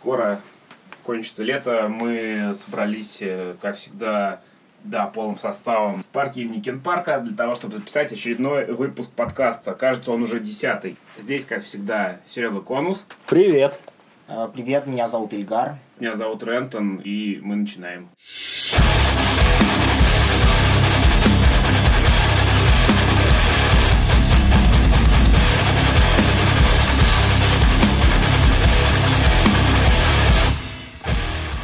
Скоро кончится лето, мы собрались, э, как всегда, да, полным составом в парке имени Кенпарка для того, чтобы записать очередной выпуск подкаста. Кажется, он уже десятый. Здесь, как всегда, Серега Конус. Привет. Э, Привет, меня зовут Ильгар. Меня зовут Рентон, и мы начинаем.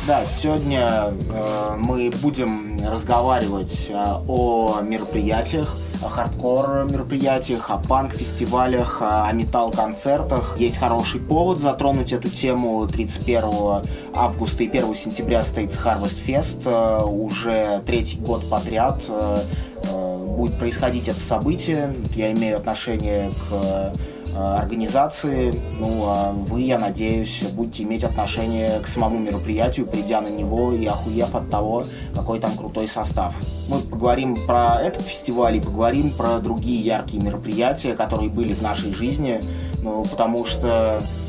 Да, сегодня э, мы будем разговаривать э, о мероприятиях, о хардкор мероприятиях, о панк-фестивалях, о металл-концертах. Есть хороший повод затронуть эту тему. 31 августа и 1 сентября состоится Harvest Fest. Э, уже третий год подряд э, э, будет происходить это событие. Я имею отношение к организации. Ну, а вы, я надеюсь, будете иметь отношение к самому мероприятию, придя на него и охуев от того, какой там крутой состав. Мы поговорим про этот фестиваль и поговорим про другие яркие мероприятия, которые были в нашей жизни. Ну, потому что э,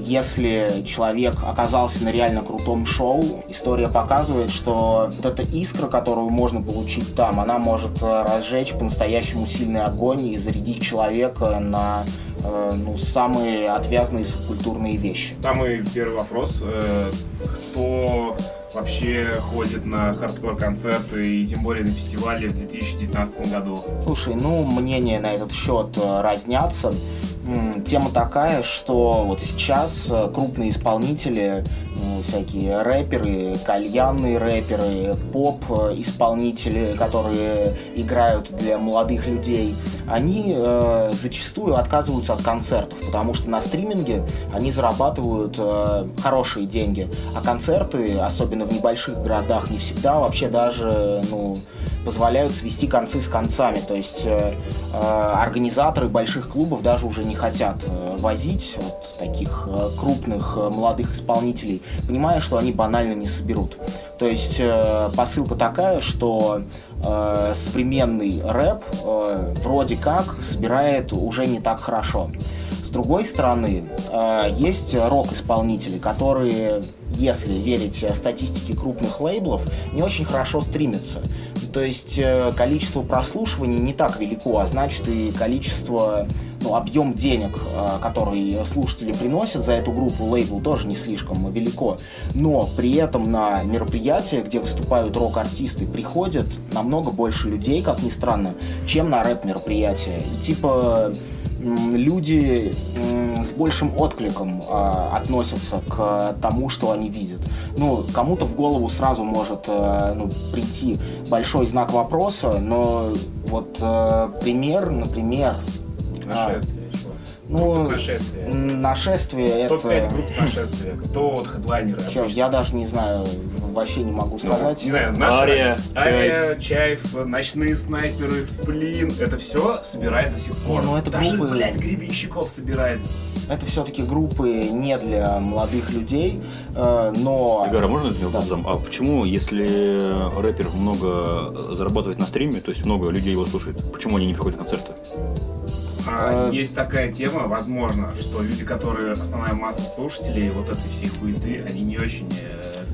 если человек оказался на реально крутом шоу, история показывает, что вот эта искра, которую можно получить там, она может э, разжечь по-настоящему сильный огонь и зарядить человека на э, ну, самые отвязные субкультурные вещи. Самый первый вопрос. э, Кто вообще ходит на хардкор-концерты и тем более на фестивале в 2019 году? Слушай, ну, мнения на этот счет э, разнятся. Тема такая, что вот сейчас э, крупные исполнители, всякие рэперы, кальянные рэперы, поп-исполнители, которые играют для молодых людей, они э, зачастую отказываются от концертов, потому что на стриминге они зарабатывают э, хорошие деньги, а концерты, особенно в небольших городах, не всегда вообще даже, ну, позволяют свести концы с концами. То есть э, э, организаторы больших клубов даже уже не хотят э, возить вот таких э, крупных молодых исполнителей, понимая, что они банально не соберут. То есть э, посылка такая, что э, современный рэп э, вроде как собирает уже не так хорошо. С другой стороны, э, есть рок-исполнители, которые, если верить статистике крупных лейблов, не очень хорошо стримятся. То есть э, количество прослушиваний не так велико, а значит и количество, ну, объем денег, э, который слушатели приносят за эту группу лейбл тоже не слишком велико. Но при этом на мероприятия, где выступают рок-артисты, приходят намного больше людей, как ни странно, чем на рэп-мероприятия. И типа люди с большим откликом а, относятся к тому, что они видят. Ну, кому-то в голову сразу может э, ну, прийти большой знак вопроса, но вот э, пример, например, Нашествие? Ну, нашествие Топ-5 это... групп с нашествия. Кто вот хедлайнеры? Чё, я даже не знаю, вообще не могу Ну, сказать. Не знаю, наши... Ария, Ария, Чайф, Ночные снайперы, Сплин. Это все собирает до сих пор. ну, это Даже, группы- блядь, Гребенщиков собирает. Это все-таки группы не для молодых людей, э, но... Игорь, а можно сделать Да. зам? А почему, если рэпер много зарабатывает на стриме, то есть много людей его слушает, почему они не приходят на концерты? А, Э, Есть такая тема, возможно, что люди, которые основная масса слушателей вот этой всей хуеты, они не очень э,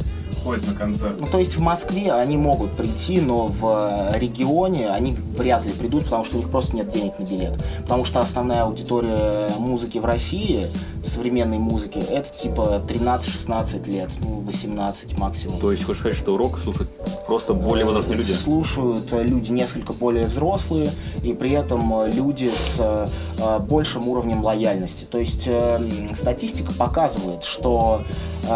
ходят на концерт. Ну, то есть в Москве они могут прийти, но в э, регионе они вряд ли придут, потому что у них просто нет денег на билет. Потому что основная аудитория музыки в России, современной музыки, это типа 13-16 лет, ну, 18 максимум. То есть хочешь сказать, что рок слушают просто более возрастные люди? Слушают э, люди несколько более взрослые и при этом э, люди с э, большим уровнем лояльности. То есть статистика показывает, что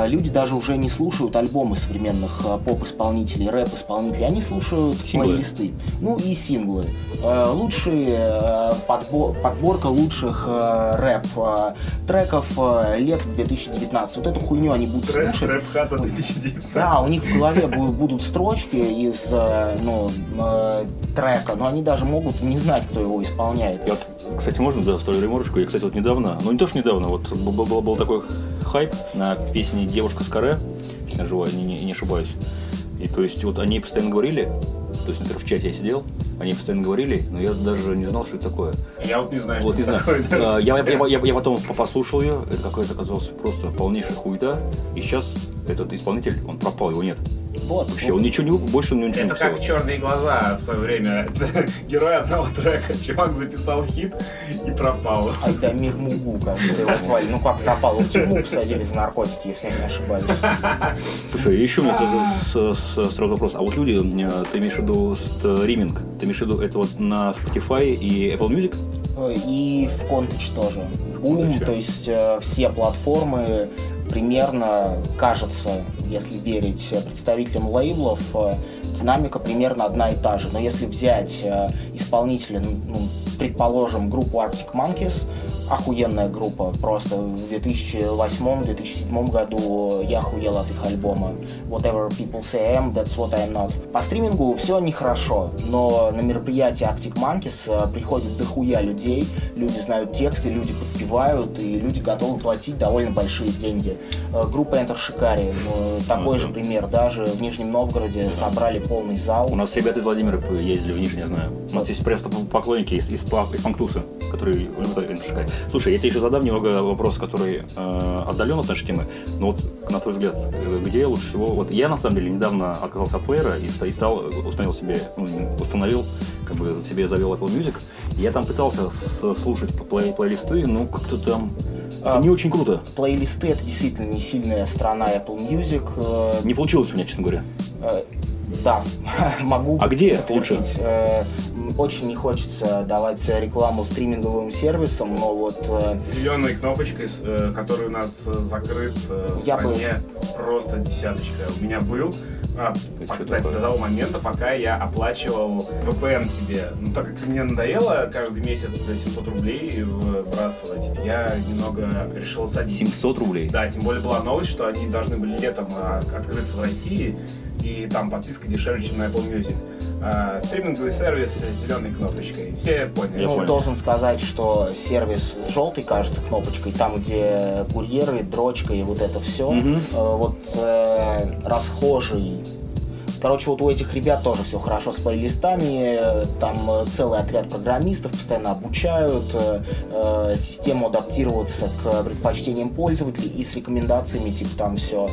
люди даже уже не слушают альбомы современных поп-исполнителей, рэп-исполнителей, они слушают Синглы. плейлисты. Ну и синглы. Лучшие подбо- подборка лучших э, рэп э, треков лет 2019. Вот эту хуйню они будут Трэп, слушать. трэп хата 2019. Да, у них в голове бу- будут строчки из э, ну, э, трека, но они даже могут не знать, кто его исполняет. Я кстати, можно да, вставлю реморочку? Я, кстати, вот недавно, ну не то, что недавно, вот был, был- был такой хайп на песне «Девушка с каре», если я живу, не, не, не ошибаюсь. И то есть вот они постоянно говорили, То есть, например, в чате я сидел, они постоянно говорили, но я даже не знал, что это такое. Я вот не знаю, Вот, что не знаю. такое. А, Я, я, я- я потом послушал ее, это какая-то оказалась просто полнейшая хуета, и сейчас этот исполнитель, он пропал, его нет. Вот. Вообще, он ничего не больше он ничего не Это как выпустил. черные глаза в свое время. Это герой одного трека. Чувак записал хит и пропал. Айдамир Мугу, как его звали. Ну как пропал, его в тюрьму посадили за наркотики, если я не ошибаюсь. Слушай, еще у меня сразу, с- с- сразу вопрос. А вот люди, э, ты имеешь в виду стриминг? Ты имеешь в виду это вот на Spotify и Apple Music? И в Контеч тоже. Boom, Contage. то есть э, все платформы примерно, кажется, если верить э, представителям лейблов, э, динамика примерно одна и та же. Но если взять э, исполнителя, ну, предположим, группу Arctic Monkeys, охуенная группа, просто в 2008-2007 году я охуел от их альбома Whatever People Say I Am, That's What I'm Not. По стримингу все нехорошо, но на мероприятие Arctic Monkeys э, приходит дохуя людей, люди знают тексты, люди подпевают, и люди готовы платить довольно большие деньги. Э, Группа Enter Shikari, ну, такой же пример, даже в Нижнем Новгороде собрали полный зал. У нас ребята из Владимира ездили в Нижний, я знаю. У нас есть просто поклонники из, из, из Панктуса, которые любят это шикарно. Слушай, я тебе еще задам немного вопрос, который э, отдален от нашей темы. Но вот, на твой взгляд, э, где лучше всего... Вот я, на самом деле, недавно отказался от плеера и, и стал, установил себе, ну, установил, как бы себе завел Apple Music. Я там пытался слушать плей- плейлисты, но как-то там... это А, не очень круто. Плейлисты это действительно не сильная сторона Apple Music. э, Не получилось у меня, честно говоря. Да, могу. А где подтвердить. Э, Очень не хочется давать рекламу стриминговым сервисам, но вот э, Зеленой кнопочкой, э, который у нас закрыт в Я бы- стране, просто десяточка. У меня был а, до, до того момента, пока я оплачивал VPN себе. Ну, так как мне надоело каждый месяц 700 рублей выбрасывать, я немного решил садиться. 700 рублей. Да, тем более была новость, что они должны были летом а, открыться в России, и там подписка дешевле, чем на Apple Music. А, стриминговый сервис с зеленой кнопочкой. Все поняли. Я ну, должен сказать, что сервис с желтой, кажется, кнопочкой, там, где курьеры, дрочка и вот это все, Мгм. вот э, расхожий Короче, вот у этих ребят тоже все хорошо с плейлистами, там э, целый отряд программистов постоянно обучают, э, э, систему адаптироваться к предпочтениям пользователей и с рекомендациями, типа там все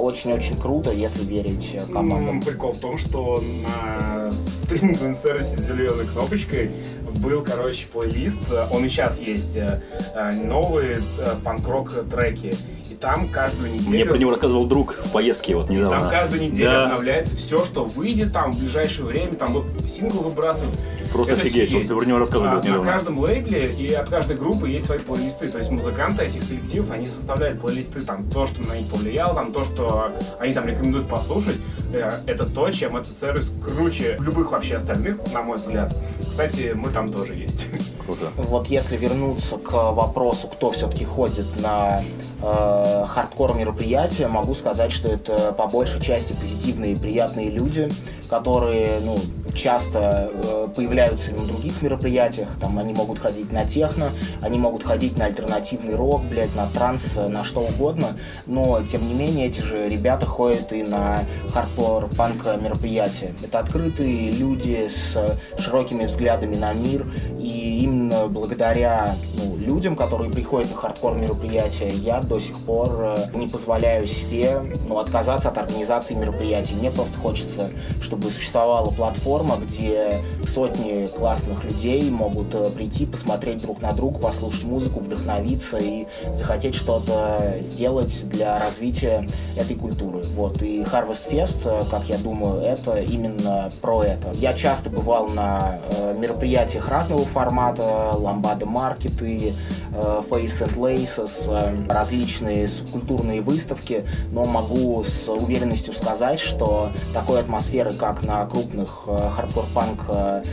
очень-очень круто, если верить э, командам. М, Прикол в том, что на стриминговом сервисе с зеленой кнопочкой был, короче, плейлист. Он и сейчас есть. э, э, Новые э, панк-рок треки. И там каждую неделю... Мне про него рассказывал друг в поездке вот недавно. Там каждую неделю Да. обновляется все, что выйдет там в ближайшее время. Там вот сингл выбрасывают. Просто Это офигеть, офигеть. вот про него рассказывал А, на каждом лейбле и от каждой группы есть свои плейлисты. То есть музыканты этих коллективов, они составляют плейлисты, там, то, что на них повлияло, там, то, что они там рекомендуют послушать. Э, Это то, чем этот сервис круче любых вообще остальных, на мой взгляд. Кстати, мы там тоже есть. Круто. Вот если вернуться к вопросу, кто все-таки ходит на э, хардкор мероприятия, могу сказать, что это по большей части позитивные и приятные люди, которые ну, часто э, появляются и на других мероприятиях. Там они могут ходить на техно, они могут ходить на альтернативный рок, блядь, на транс, на что угодно. Но тем не менее эти же ребята ходят и на хардкор панк мероприятия. Это открытые люди с широкими взглядами на мир, и именно благодаря ну, людям, которые приходят на хардкор мероприятия, я до сих пор э, не позволяю себе ну, отказаться от организации мероприятий. Мне просто хочется, чтобы существовала платформа, где сотни классных людей могут э, прийти, посмотреть друг на друга, послушать музыку, вдохновиться и захотеть что-то сделать для развития этой культуры. Вот. И Harvest Fest, э, как я думаю, это именно про это. Я часто бывал на мероприятиях разного формата, Lambada Market ы, э, Faces and Laces, э, различные субкультурные выставки, но могу с уверенностью сказать, что такой атмосферы, как на крупных э, хардкор-панк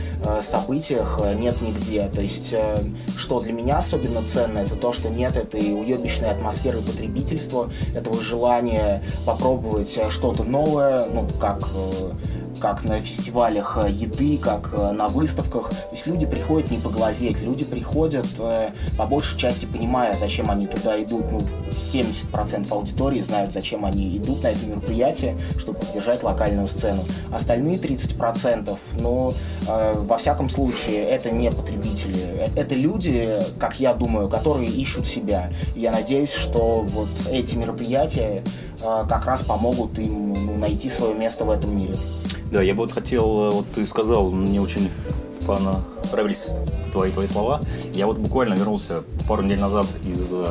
событиях, нет нигде. То есть, что для меня особенно ценно, это то, что нет этой уебищной атмосферы потребительства, этого желания попробовать что-то новое, ну, как как на фестивалях э, еды, как э, на выставках. То есть люди приходят не поглазеть, люди приходят по большей части понимая, зачем они туда идут. Ну, 70% аудитории знают, зачем они идут на это мероприятие, чтобы поддержать локальную сцену. Остальные 30%, ну, во всяком случае, это не потребители. Это люди, как я думаю, которые ищут себя. Я надеюсь, что вот эти мероприятия как раз помогут им ну, найти свое место в этом мире. Да, я бы вот хотел, э, вот ты сказал, мне очень понравились твои, твои слова. Я вот буквально вернулся пару недель назад из, э,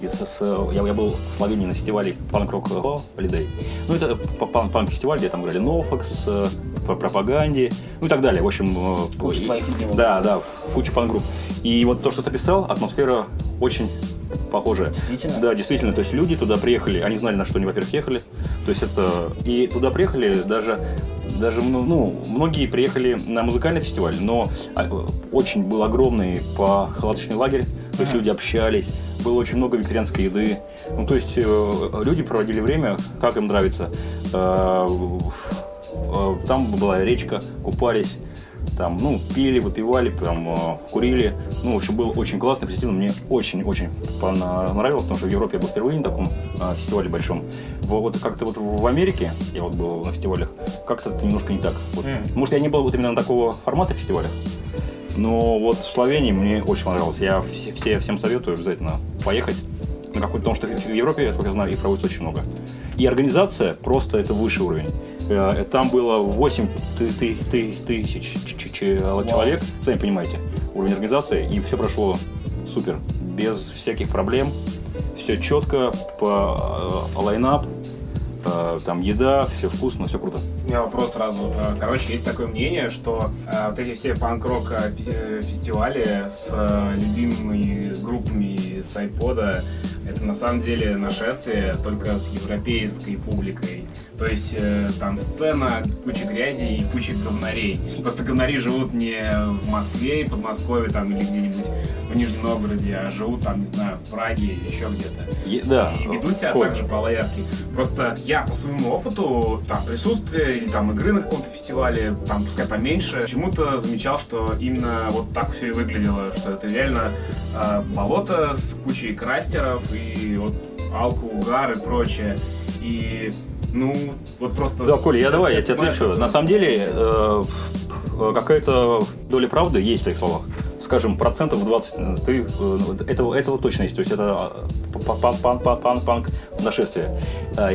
из, с, я, я был в Словении на фестивале Punk Rock Holiday. Ну, это панк-фестиваль, где там играли NoFX, э, по пропаганде, ну и так далее. В общем, куча твоих Да, да, куча панк-групп. И вот то, что ты писал, атмосфера очень похожая. Действительно? Да, действительно. То есть люди туда приехали, они знали, на что они, во-первых, ехали. То есть это... И туда приехали даже даже ну, ну, многие приехали на музыкальный фестиваль, но а, очень был огромный палаточный лагерь, то есть люди общались, было очень много вегетарианской еды. Ну, то есть э, люди проводили время, как им нравится. Э, э, там была речка, купались, там, ну, пили, выпивали, прям э, курили. Ну, в общем, было очень классно, позитивно. Мне очень-очень понравилось, потому что в Европе я был впервые на таком э, фестивале большом. Вот как-то вот в Америке, я вот был на фестивалях, как-то это немножко не так. Вот. Mm. Может, я не был вот именно на такого формата фестиваля, но вот в Словении мне очень понравилось. Я все, все, всем советую обязательно поехать на какой-то, потому что в Европе, сколько я знаю, их проводится очень много. И организация просто это высший уровень. Э, там было 8 тысяч человек, сами понимаете, уровень организации, и все прошло супер, без всяких проблем, все четко, по э, лайнап, э, там еда, все вкусно, все круто. У меня вопрос сразу. Короче, есть такое мнение, что вот эти все панк-рок фестивали с любимыми группами с айпода, это на самом деле нашествие только с европейской публикой. То есть э, там сцена, куча грязи и куча говнарей. Просто говнари живут не в Москве и Подмосковье там или где-нибудь в Нижнем Новгороде, а живут там, не знаю, в Праге или еще где-то. да. И ведут себя Коль. так же по-лоярски. Просто я по своему опыту, там, присутствия или там игры на каком-то фестивале, там, пускай поменьше, почему-то замечал, что именно вот так все и выглядело, что это реально э, болото с кучей крастеров и вот алку, угар и прочее. И ну, вот просто... Да, Коля, я давай, я тебе отвечу. На самом деле, э, какая-то доля правды есть в твоих словах. Скажем, процентов 20, э, ты, э, этого, этого точно есть. То есть это панк-панк нашествие.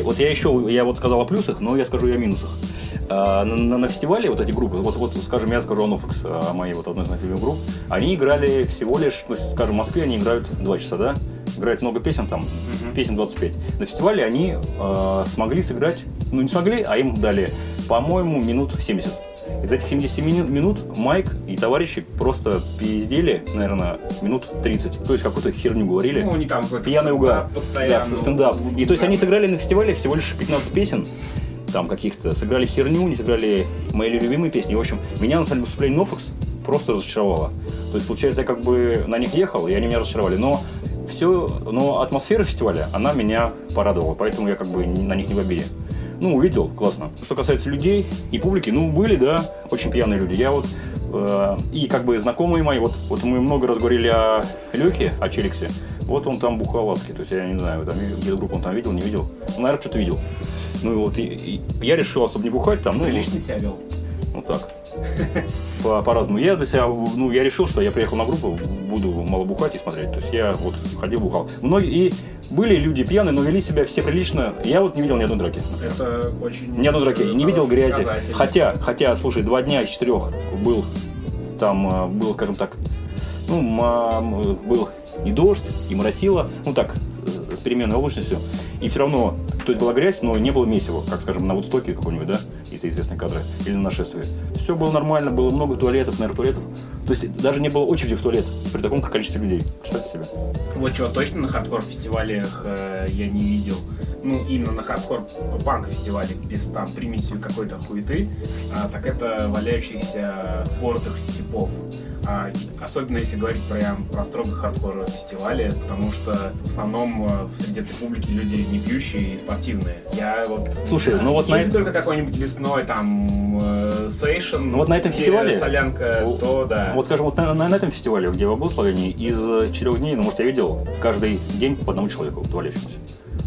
Вот я еще, я вот сказал о плюсах, но я скажу и о минусах. На, на, на фестивале вот эти группы, вот, вот скажем, я скажу о Нофекс, о моей вот одной из моих групп, они играли всего лишь, ну, скажем, в Москве они играют 2 часа, да? играет много песен, там, mm-hmm. песен 25. На фестивале они э, смогли сыграть, ну не смогли, а им дали, по-моему, минут 70. Из этих 70 минут Майк и товарищи просто пиздели, наверное, минут 30. То есть какую-то херню говорили. Ну, они там Пьяный угар. Постоянно. Да, стендап. И то есть они сыграли на фестивале всего лишь 15 песен там каких-то, сыграли херню, не сыграли мои любимые песни. В общем, меня на самом выступлении Нофокс просто разочаровало. То есть, получается, я как бы на них ехал, и они меня разочаровали. Но все, но атмосфера фестиваля, она меня порадовала, поэтому я как бы на них не в обиде. Ну, увидел, классно. Что касается людей и публики, ну, были, да, очень пьяные люди. Я вот, э, и как бы знакомые мои, вот, вот мы много раз говорили о Лехе, о Челиксе, вот он там бухал адски, то есть я не знаю, там, где группу он там видел, не видел, ну, наверное, что-то видел. Ну, и вот, и, и я решил особо не бухать там, ну, лично себя вел. Ну, так по- по-разному. Я для себя, ну, я решил, что я приехал на группу, буду мало бухать и смотреть. То есть я вот ходил, бухал. Многие, и были люди пьяные, но вели себя все прилично. Я вот не видел ни одной драки. Это очень... Ни одной драки. Не видел грязи. Хотя, хотя, слушай, два дня из четырех был там, э, был, скажем так, ну, был и дождь, и моросило. Ну так, с переменной облачностью. И все равно, то есть была грязь, но не было месива, как, скажем, на Вудстоке какой-нибудь, да, если известные кадры, или на нашествии. Все было нормально, было много туалетов, наверное, туалетов. То есть даже не было очереди в туалет при таком количестве людей. Представьте себе. Вот чего точно на хардкор-фестивалях э, я не видел. Ну, именно на хардкор-панк-фестивале без там примесью какой-то хуеты, а, так это валяющихся упоротых типов. А, особенно если говорить прям про строго хардкор фестивали, потому что в основном э, среди этой публики люди не пьющие и спортивные. Я вот... Слушай, ну вот Если на- только какой-нибудь лесной там э, сейшн, Ну вот на этом фестивале- солянка, Ну, то да. Вот скажем, вот на, на- на этом фестивале, где я был в Словении, из э, четырех дней, ну, может, я видел каждый день по одному человеку валяющемуся.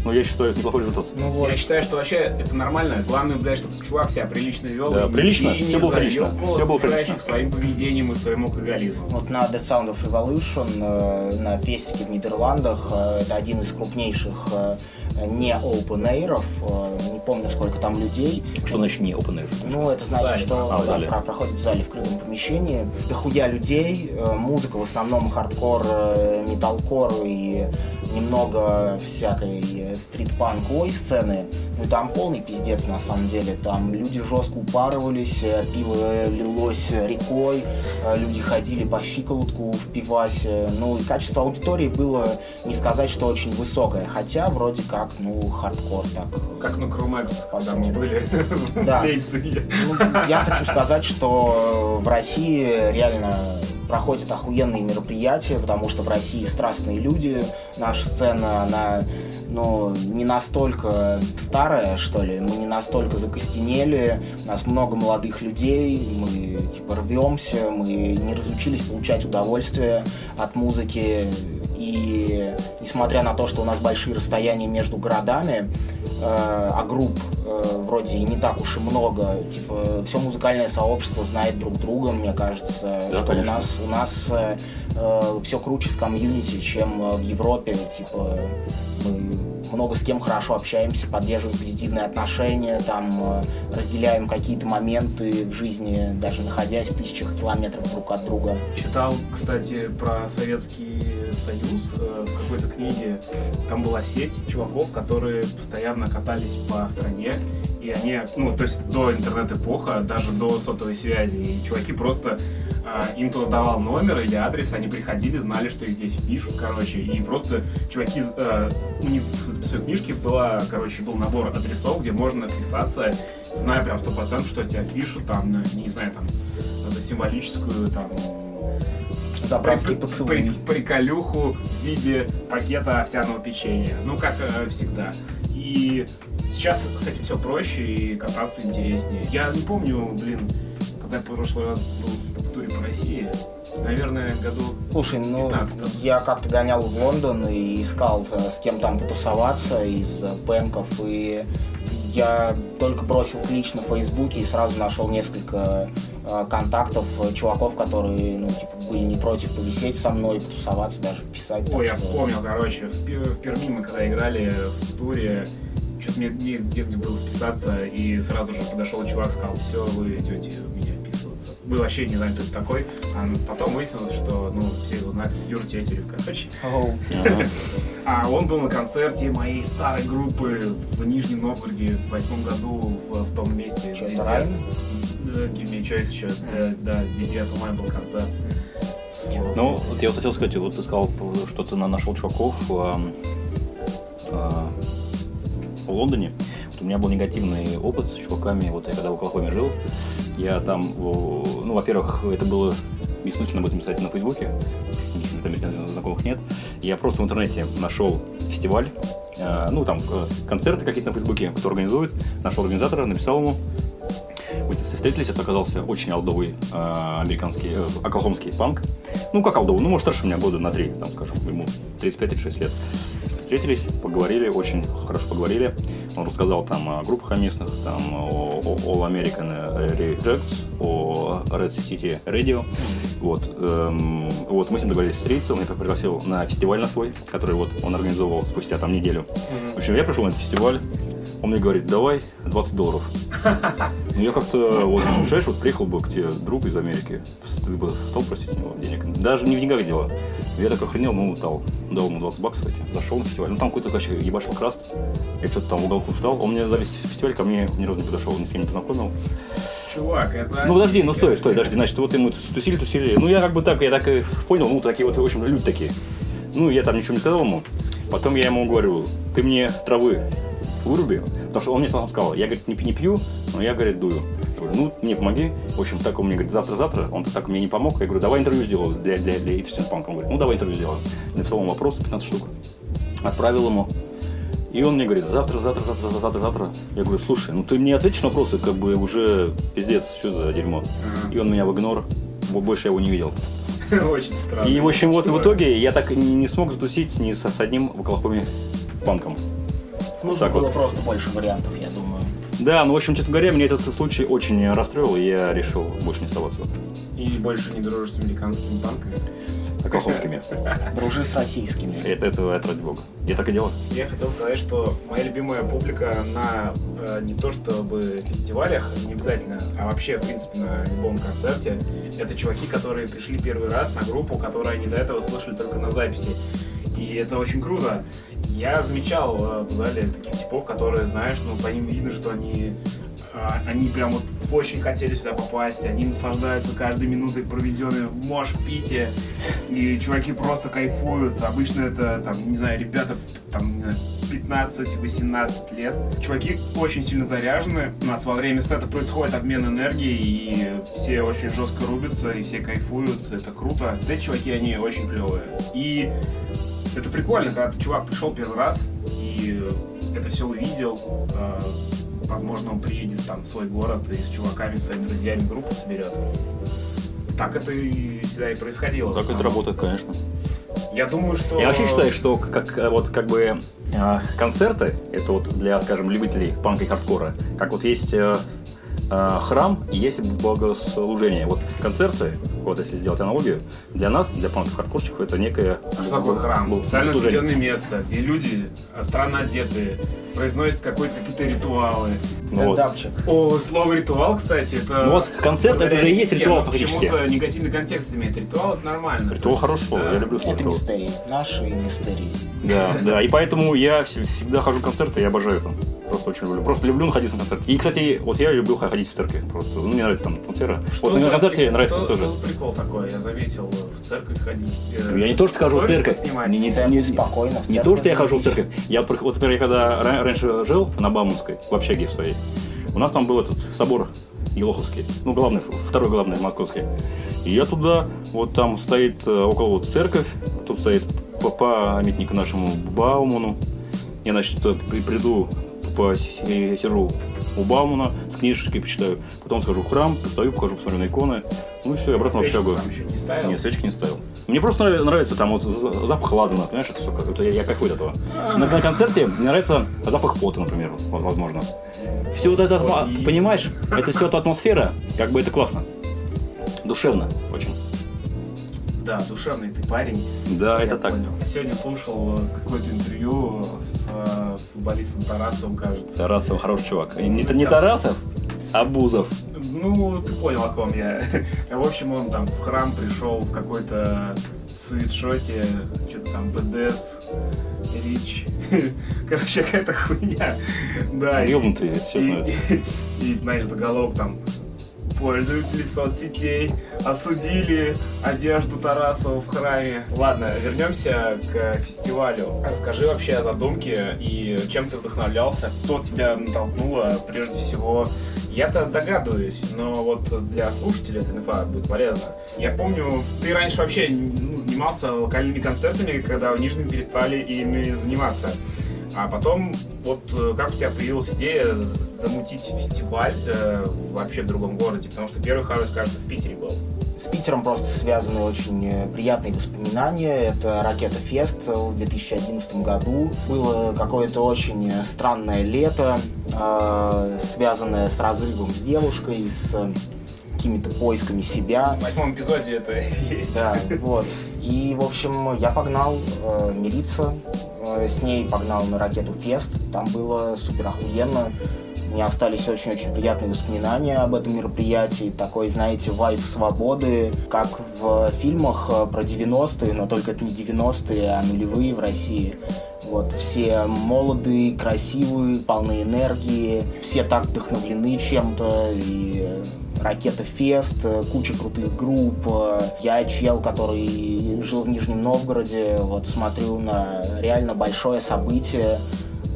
Ну, я считаю, это неплохой результат. Ну вот. Я считаю, что вообще это нормально. Главное, блядь, чтобы чувак себя прилично вел. Да, и- прилично, и всё не было прилично, всё было прилично. своим поведением и своим алкоголизмом. Вот на The Sound of Revolution э, на фестике в Нидерландах э, это один из крупнейших э, не open air'ов, э, не помню сколько там людей. Что значит не open air? Ну, это значит, зале. что А, да, зале. про- проходит в зале в крытом помещении. Дохуя людей, музыка в основном хардкор, металкор и немного всякой э, стрит-панк Oi сцены. Ну там полный пиздец на самом деле. Там люди жестко упарывались, э, пиво лилось рекой, э, люди ходили по щиколотку в пивасе. Ну и качество аудитории было не сказать, что очень высокое, хотя вроде как, ну, хардкор так. э, Как на Крумекс, когда мы были Да. в Лейпциге. Ну, я хочу сказать, что в России реально проходят охуенные мероприятия, потому что в России страстные люди. Наша сцена, она ну, не настолько старая, что ли, мы не настолько закостенели, у нас много молодых людей, мы типа рвемся, мы не разучились получать удовольствие от музыки, и несмотря на то, что у нас большие расстояния между городами, э, а групп э, вроде и не так уж и много, типа все музыкальное сообщество знает друг друга, мне кажется, Да, что конечно. у нас у нас все круче с комьюнити, чем э, в Европе, типа мы много с кем хорошо общаемся, поддерживаем позитивные отношения, там э, разделяем какие-то моменты в жизни, даже находясь в тысячах километров друг от друга. Читал, кстати, про Советский Союз э, в какой-то книге. Там была сеть чуваков, которые постоянно катались по стране. И они, ну, то есть до интернет-эпоха, даже до сотовой связи. И чуваки просто, э, им туда давал номер или адрес, они приходили, знали, что их здесь пишут, короче. И просто чуваки, э, у них в записной книжке была, короче, был набор адресов, где можно вписаться, зная прям сто процентов, что тебя впишут, там, не знаю, там, за символическую, там, За братский при- поцелуй. при- приколюху в виде пакета овсяного печенья. Ну, как э, всегда. И сейчас этим все проще и кататься интереснее. Я не помню, блин, когда прошлый раз был в туре по России, наверное, году Слушай, ну 15. я как-то гонял в Лондон и искал э, с кем там потусоваться из э, пэнков, и я только бросил клич на Фейсбуке и сразу нашел несколько э, контактов э, чуваков, которые, ну, типа, были не против повисеть со мной, потусоваться, даже вписать. так Ой, я что- вспомнил, короче, в, в Перми мы когда играли в туре, что-то мне негде где было вписаться, и сразу же подошел чувак, сказал, все, вы идете в. Мы вообще не знали, кто это такой, а потом выяснилось, что, ну, все его знают, Юра Тетерев, короче. Оу. А он был на концерте моей старой группы в Нижнем Новгороде в восьмом году в, в том месте, Чё, где? Да, Give Me Choice еще, да, да, где 9 мая был концерт. С- Ну, вот я хотел сказать, вот ты сказал, что ты на- нашел чуваков эм, э, в Лондоне. У меня был негативный опыт с чуваками, вот я когда в Оклахоме жил, я там, ну, во-первых, это было бессмысленно об этом писать на Фейсбуке, там знакомых нет. Я просто в интернете нашел фестиваль, э, ну, там, э, концерты какие-то на Фейсбуке, кто организует, нашел организатора, написал ему, мы встретились, это оказался очень алдовый э, американский, э, оклахомский панк. Ну, как алдовый, ну, может, старше меня года на три, там, скажем, ему 35-36 лет. Встретились, поговорили, очень хорошо поговорили. Он рассказал там о группах местных, там о, о All American Records, о Red City Radio. Вот, эм, вот мы с ним договорились встретиться, он меня пригласил на фестиваль на свой, который вот он организовывал спустя там неделю. В общем, я пришел на этот фестиваль, он мне говорит, давай 20 долларов. Ну, я как-то, вот, представляешь, вот приехал бы к тебе друг из Америки, ты бы стал просить у него денег. Даже не в деньгах дело. Я так охренел, ну, дал, дал ему 20 баксов эти, зашел на фестиваль. Ну, там какой-то, короче, ебашил краст. Я что-то там в уголку встал. Он мне за весь фестиваль ко мне ни разу не подошел, ни с кем не познакомил. Чувак, это... Ну, подожди, ну, стой, стой, подожди. Значит, вот мы тусили, тусили. Ну, я как бы так, я так и понял, ну, такие вот, в общем, люди такие. Ну, я там ничего не сказал ему. Потом я ему говорю, ты мне травы выруби. Потому что он мне сам сказал, я, говорит, не, не пью, но я, говорит, дую. Я говорю, ну, мне помоги. В общем, так он мне говорит, завтра-завтра. Он так мне не помог. Я говорю, давай интервью сделаю для, для, для Ipsen Punk. Он говорит, ну, давай интервью сделаем. Написал ему вопрос, 15 штук. Отправил ему. И он мне говорит, завтра, завтра, завтра, завтра, завтра. Я говорю, слушай, ну ты мне ответишь на вопросы, как бы уже пиздец, что за дерьмо. И он меня в игнор, больше я его не видел. Очень странно. И, в общем, вот в итоге я так не, смог затусить ни с одним в Оклахоме панком. Нужно так было вот. просто больше вариантов, я думаю. Да, ну, в общем, честно говоря, мне этот случай очень расстроил, и я решил больше не оставаться И больше не дружишь с американскими банками. оклахомскими. Дружи с российскими. Это, это, это ради бога. Я так и делаю. Я хотел сказать, что моя любимая публика на э, не то чтобы фестивалях, не обязательно, а вообще, в принципе, на любом концерте, это чуваки, которые пришли первый раз на группу, которую они до этого слышали только на записи. И это очень круто. Я замечал э, в зале таких типов, которые, знаешь, ну, по ним видно, что они, э, они прям вот очень хотели сюда попасть, они наслаждаются каждой минутой, проведенной в мош-пите, и чуваки просто кайфуют. Обычно это, там, не знаю, ребята, там, не знаю, 15-18 лет. Чуваки очень сильно заряжены. У нас во время сета происходит обмен энергией, и все очень жестко рубятся, и все кайфуют. Это круто. Эти чуваки, они очень клевые. И это прикольно, когда ты, чувак пришел первый раз и это все увидел. э, Возможно, он приедет там в свой город и с чуваками, своими друзьями группу соберет. Так это и всегда и происходило. Так это работает, конечно. Я думаю, что... Я вообще считаю, что как, э, вот как бы э, концерты, это вот для, скажем, любителей панка и хардкора, как вот есть э, храм и есть богослужение. Вот концерты, вот если сделать аналогию, для нас, для панков хардкорщиков, это некое... А Что такое храм? Специально отведенное место, где люди а, странно одетые, произносят какой- какие-то ритуалы. Ну вот. Стендапчик. О, слово ритуал, кстати, это... Ну вот, концерт это же и есть ритуал ну, фактически. Почему-то негативный контекст имеет. Ритуал это нормально. Ритуал хорошее слово, да. я люблю слово Это ритуал. мистерии. Наши мистерии. Да, да, и поэтому я вс- всегда хожу на концерты, я обожаю это. Просто очень люблю. Просто люблю находиться на концерте. И, кстати, вот я люблю ходить в церковь просто. Ну, мне нравится там атмосфера. Что вот на концерте прикол- нравится что, тоже. Что за прикол такой? Я заметил в церковь ходить. э, Я не то, что хожу в церковь. Не, не, не- спокойно, в не то, что я хожу в церковь. Я, вот, вот, например, я когда раньше жил на Бауманской, в общаге в своей, у нас там был этот собор Елоховский, ну, главный, второй главный московский. И я туда, вот там стоит э, около вот церковь, тут стоит памятник нашему Бауману. Я, значит, приду, посижу у Баумана, с книжечкой почитаю, потом схожу в храм, постою, покажу, посмотрю на иконы, ну и все, обратно в общагу. там еще не ставил? Нет, свечки не ставил. Мне просто нрав- нравится там вот за- запах ладана, понимаешь, это все, это я, я кайфую от этого. На, на концерте мне нравится запах пота, например, возможно. Все вот это, Вот понимаешь, это все эта атмосфера, как бы это классно. Душевно очень. Да, душевный ты парень. Да, Я это так. понял. Сегодня слушал э, какое-то интервью с э, футболистом Тарасовым, кажется. Тарасов хороший чувак. И Не, не Тарасов, а Бузов. Ну, ты понял, о ком я. В общем, он там в храм пришел в какой-то свитшоте, что-то там БДС, Рич. Короче, какая-то хуйня. Да, и- Ёбнутые, все знают. и, знаешь, заголовок там Пользователи соцсетей осудили одежду Тарасова в храме. Ладно, вернемся к фестивалю. Расскажи вообще о задумке и чем ты вдохновлялся. Кто тебя натолкнуло, прежде всего. Я-то догадываюсь, но вот для слушателей эта инфа будет полезна. Я помню, ты раньше вообще ну, занимался локальными концертами, когда в Нижнем перестали ими заниматься. А потом, вот э, как у тебя появилась идея замутить фестиваль э, вообще в другом городе? Потому что первый Харвест, кажется, в Питере был. С Питером просто связаны очень приятные воспоминания. Это Ракета Фест в 2011 году. Было какое-то очень странное лето, э, связанное с разрывом с девушкой, с какими-то поисками себя. В восьмом эпизоде это есть. Да, вот. И, в общем, я погнал э, мириться. Э, с ней погнал на ракету Фест. Там было супер охуенно. У меня остались очень-очень приятные воспоминания об этом мероприятии. Такой, знаете, вайб свободы, как в фильмах э, про 90-е, но только это не 90-е, а нулевые в России. Вот, все молодые, красивые, полны энергии, все так вдохновлены чем-то, и Ракета Фест, э, куча крутых групп. э, Я чел, который жил в Нижнем Новгороде, вот смотрю на реально большое событие,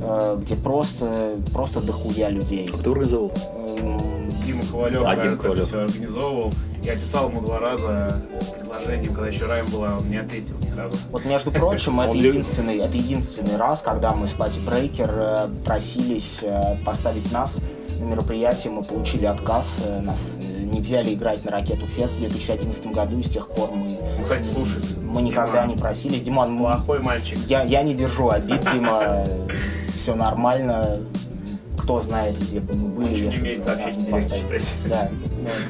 э, где просто, просто дохуя людей. А кто организовал? Эм, Дима Ковалев, А, Дима кажется, Ковалев. все организовывал. Я писал ему два раза с предложением, когда еще Райм была, он не ответил ни разу. Вот, между прочим, это единственный, это единственный раз, когда мы с Пати Брейкер просились поставить нас на мероприятие, мы получили отказ, э, нас э, не взяли играть на Ракету Фест в 2011 году, и с тех пор мы, Он, кстати, слушает. мы никогда Дима не просились. Диман, мы- Плохой мальчик. я, я не держу обид, Дима, все нормально. Кто знает, где бы мы были, умеет сообщения не читать. Да.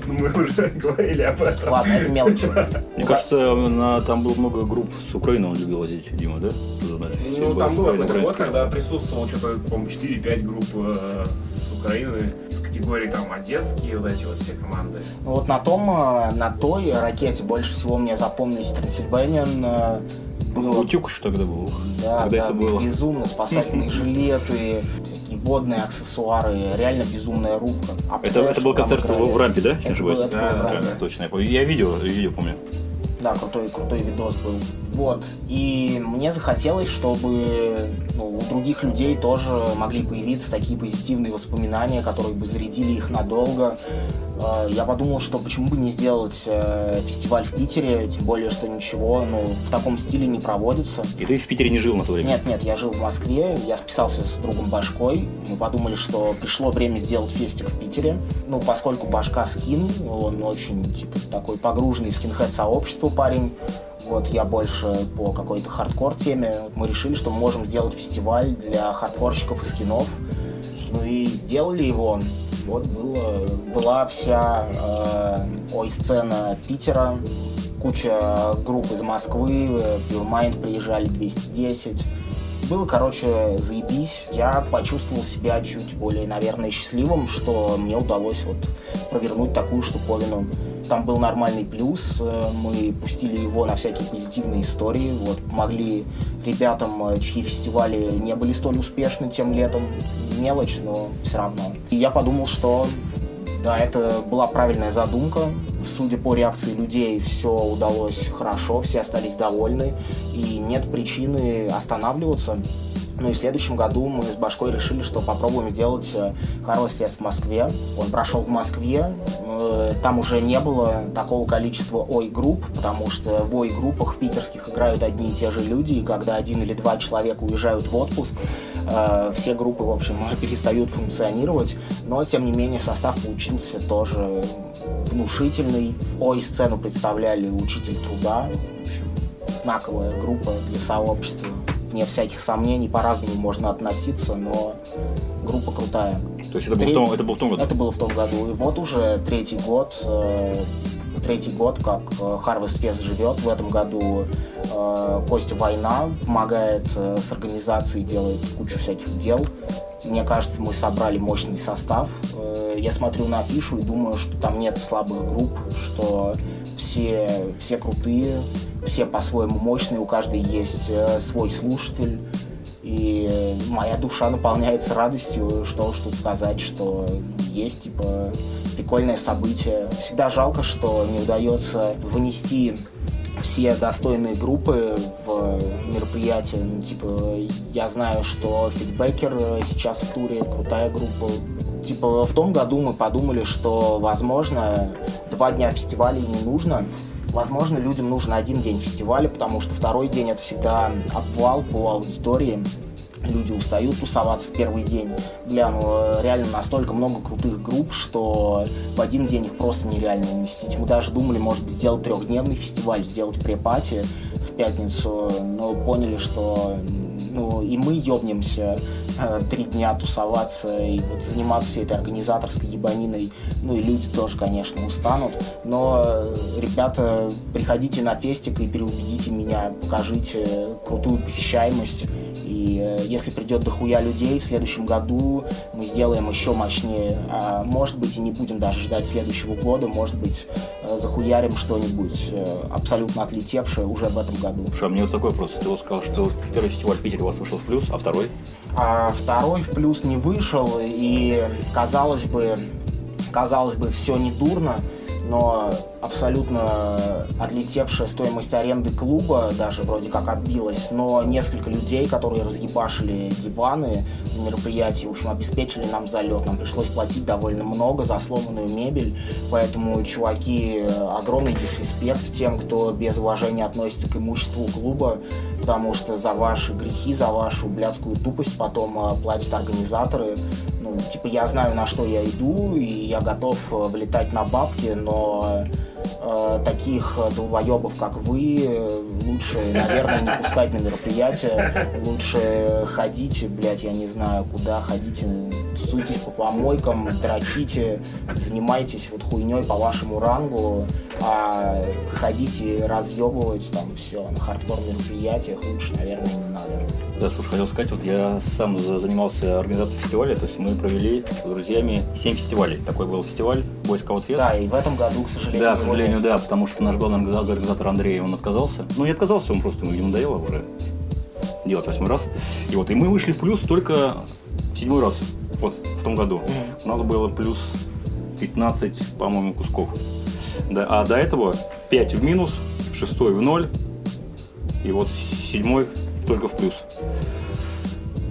ну, Мы уже говорили об этом. Ладно, это мелочи. Мне кажется, на, там было много групп с Украины, он любил возить, Дима, да? Ну, там С был Украины, какой-то год, когда присутствовал что-то, по-моему, 4-5 групп э, с Украины, с категории там одесские, вот эти вот все команды. Ну, Вот на том, э, на той ракете больше всего мне запомнились Трансильваниан. э, Было Утюг еще тогда был. Да, когда да, это было. безумно. Спасательные жилеты, всякие водные аксессуары, реально безумная рубка. Это, это был концерт в, в рампе, да? если не Это ошибаюсь? был- это был Да, в да, рампе. Да, точно, я видео, видео помню. Да, крутой, крутой видос был. Вот. И мне захотелось, чтобы ну, у других людей тоже могли появиться такие позитивные воспоминания, которые бы зарядили их надолго. Э, Я подумал, что почему бы не сделать э, фестиваль в Питере, тем более, что ничего ну, в таком стиле не проводится. И ты в Питере не жил на то время? Нет, нет, я жил в Москве, я списался с другом Башкой. Мы подумали, что пришло время сделать фестик в Питере. Ну, поскольку Башка скин, он очень, типа, такой погруженный в скинхед-сообщество парень. Вот я больше по какой-то хардкор теме. Мы решили, что мы можем сделать фестиваль для хардкорщиков и скинов. Ну и сделали его. Вот было, была вся э, Oi-сцена Питера, куча групп из Москвы, э, Pure Mind приезжали 210. Было, короче, заебись. Я почувствовал себя чуть более, наверное, счастливым, что мне удалось вот провернуть такую штуковину. Там был нормальный плюс, э, мы пустили его на всякие позитивные истории, вот, помогли ребятам, э, чьи фестивали не были столь успешны тем летом. Мелочь, но все равно. И я подумал, что да, это была правильная задумка. Судя по реакции людей, все удалось хорошо, все остались довольны, и нет причины останавливаться. Ну и в следующем году мы с Башкой решили, что попробуем сделать э, Harvest Fest в Москве. Он прошел в Москве, э, там уже не было такого количества ой-групп, потому что в ой-группах в питерских играют одни и те же люди, и когда один или два человека уезжают в отпуск, э, все группы, в общем, перестают функционировать, но, тем не менее, состав получился тоже внушительный. Ой-сцену представляли Учитель труда, в общем, знаковая группа для сообщества. Вне всяких сомнений, по-разному можно относиться, но группа крутая. То есть это был, в том, это был в том году? Это было в том году. И вот уже третий год, э, третий год, как э, Harvest Fest живет. В этом году э, Костя Война помогает э, с организацией, делает кучу всяких дел. Мне кажется, мы собрали мощный состав. Я смотрю на афишу и думаю, что там нет слабых групп, что все, все крутые, все по-своему мощные, у каждой есть свой слушатель. И моя душа наполняется радостью, что уж тут сказать, что есть, типа, прикольное событие. Всегда жалко, что не удается вынести все достойные группы в мероприятие. Ну, типа, я знаю, что Фидбекер э, сейчас в туре, крутая группа. Типа, в том году мы подумали, что, возможно, два дня фестиваля не нужно. Возможно, людям нужен один день фестиваля, потому что второй день это всегда обвал по аудитории. Люди устают тусоваться в первый день. Бля, ну э, реально настолько много крутых групп, что в один день их просто нереально уместить. Мы даже думали, может сделать трехдневный фестиваль, сделать препати в пятницу, но поняли, что ну и мы ёбнемся э, три дня тусоваться и вот заниматься всей этой организаторской ебаниной. Ну и люди тоже, конечно, устанут. Но, э, ребята, приходите на фестик и переубедите меня, покажите крутую посещаемость. И э, если придет дохуя людей, в следующем году мы сделаем еще мощнее. А может быть и не будем даже ждать следующего года, может быть э, захуярим что-нибудь э, абсолютно отлетевшее уже в этом году. Слушай, а мне вот такой вопрос. Ты вот сказал, что первый фестиваль в Питере у вас вышел в плюс, а второй? А второй в плюс не вышел, и казалось бы, казалось бы, все не дурно. но абсолютно отлетевшая стоимость аренды клуба даже вроде как отбилась, но несколько людей, которые разъебашили диваны на мероприятии, в общем, обеспечили нам залет. Нам пришлось платить довольно много за сломанную мебель, поэтому, чуваки, огромный дисреспект тем, кто без уважения относится к имуществу клуба, потому что за ваши грехи, за вашу блядскую тупость потом э, платят организаторы. Ну, типа, я знаю, на что я иду, и я готов э, влетать на бабки, но э, таких долбоебов, как вы, лучше, наверное, не пускать на мероприятия. Лучше ходите, блядь, я не знаю, куда ходите, тусуйтесь по помойкам, дрочите, занимайтесь вот хуйней по вашему рангу, а ходите разъебывать там все на хардкор мероприятиях лучше, наверное, не надо. Да, слушай, хотел сказать, вот я сам занимался организацией фестиваля, то есть мы провели с друзьями 7 фестивалей. Такой был фестиваль Boy Scout Fest. Да, и в этом году, к сожалению, Да, к сожалению, да, потому что наш главный организатор Андрей, он отказался. Ну, не отказался, он просто ему надоело уже делать восьмой раз. И вот, и мы вышли в плюс только в седьмой раз, вот в том году. Mm-hmm. У нас было плюс 15, по-моему, кусков. Да, а до этого 5 в минус, 6 в ноль, и вот седьмой только в плюс.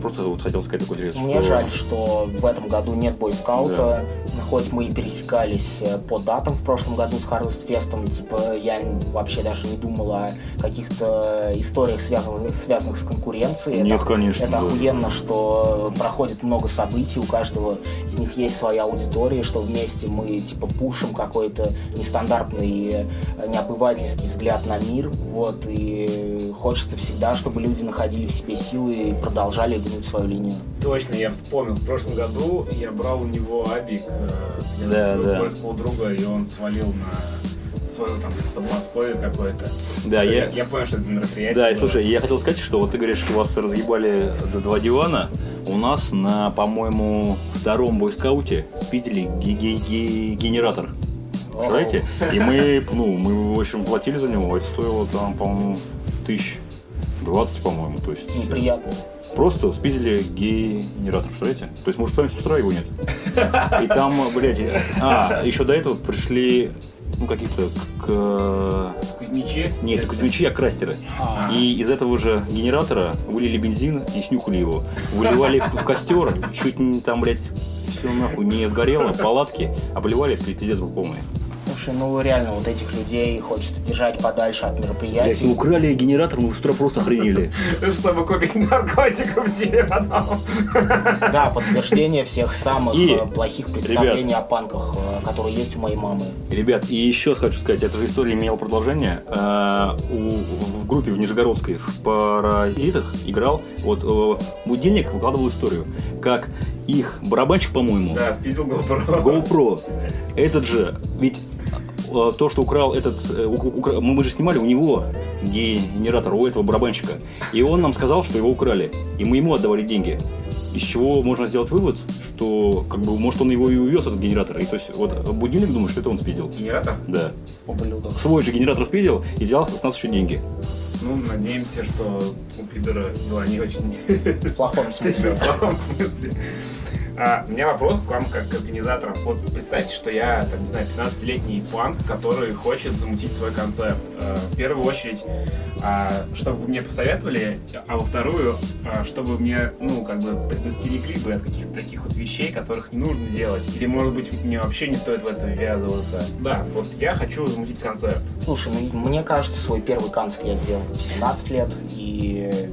Просто вот хотел сказать такой интерес. Мне что... жаль, что в этом году нет бойскаута. Да. Хоть мы и пересекались э, по датам в прошлом году с Harvest Fest, типа я вообще даже не думал о каких-то историях, связанных, связанных с конкуренцией. Нет, это, конечно. Это да. охуенно, что проходит много событий, у каждого из них есть своя аудитория, что вместе мы типа пушим какой-то нестандартный, э, необывательский взгляд на мир. Вот, и хочется всегда, чтобы люди находили в себе силы и продолжали гнуть свою линию. Точно, я вспомнил, в прошлом году я брал у него Абик э, для да, своего да. польского друга, и он свалил на свою там Подмосковье какое-то. Да, я, я, я понял, что это за мероприятие. Да, и слушай, я хотел сказать, что вот ты говоришь, что вас разъебали до два дивана. У нас на, по-моему, втором бойскауте спители генератор. Представляете? И мы, ну, мы, в общем, платили за него, это стоило там, по-моему, тысяч двадцать, по-моему. То есть, Неприятно. Просто спиздили генератор, представляете? То есть, может, с вами с утра его нет. И там, блядь, а, еще до этого пришли ну, каких-то к... Кузьмичи? Нет, кузьмичи, а крастеры. А-а-а. И из этого же генератора вылили бензин и снюхали его. Выливали в костер, чуть не там, блядь, все нахуй не сгорело, палатки, обливали, пиздец был полный. Слушай, ну реально вот этих людей хочется держать подальше от мероприятий. Блядь, украли генератор, мы с утра просто охренели. Чтобы купить наркотиков себе потом. Да, подтверждение всех самых э, плохих представлений о панках, э, которые есть у моей мамы. Ребят, и еще хочу сказать, эта же история имела продолжение. Э, в группе в Нижегородской в «Паразитах» играл, вот будильник выкладывал историю, как их барабанщик, по-моему. Да, спиздил GoPro. GoPro. Этот же, ведь то, что украл этот, э, укра, мы же снимали у него генератор, у этого барабанщика, и он нам сказал, что его украли, и мы ему отдавали деньги. Из чего можно сделать вывод, что как бы может он его и увез этот генератор. И то есть вот будильник думает, что это он спиздил. Генератор? Да. Ублюдок. Свой же генератор спиздил и взял с нас еще деньги. Ну, надеемся, что у пидора дела не очень... В плохом смысле. В плохом смысле. А, у меня вопрос к вам как к организаторам. Вот представьте, что я, там, не знаю, 15-летний панк, который хочет замутить свой концерт. А, в первую очередь, а, чтобы вы мне посоветовали, а во вторую, а, чтобы мне, ну, как бы предостерегли бы от каких-то таких вот вещей, которых не нужно делать. Или, может быть, мне вообще не стоит в это ввязываться. Да, вот я хочу замутить концерт. Слушай, ну, мне кажется, свой первый концерт я сделал в 17 лет, и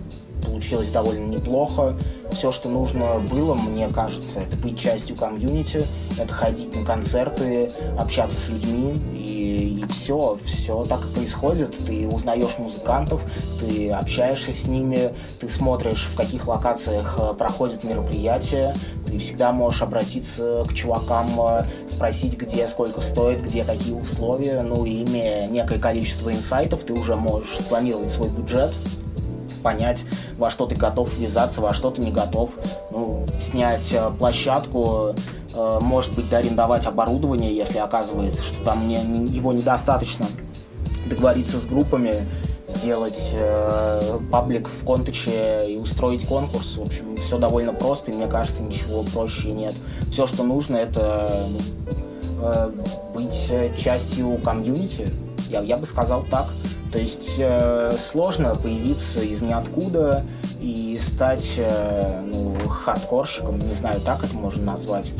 получилось довольно неплохо. Все, что нужно было, мне кажется, это быть частью комьюнити, это ходить на концерты, общаться с людьми, и, и все, все так и происходит. Ты узнаешь музыкантов, ты общаешься с ними, ты смотришь, в каких локациях э, проходят мероприятия, ты всегда можешь обратиться к чувакам, э, спросить, где сколько стоит, где какие условия, ну и имея некое количество инсайтов, ты уже можешь спланировать свой бюджет, понять, во что ты готов ввязаться, во что ты не готов. Ну, снять э, площадку, э, может быть, доарендовать оборудование, если оказывается, что там не, его недостаточно. Договориться с группами, сделать э, паблик в контаче и устроить конкурс. В общем, все довольно просто, и мне кажется, ничего проще нет. Все, что нужно, это ну, быть частью комьюнити. Я, я бы сказал так. То есть э, сложно появиться из ниоткуда и стать э, ну, хардкорщиком, не знаю, так это можно назвать.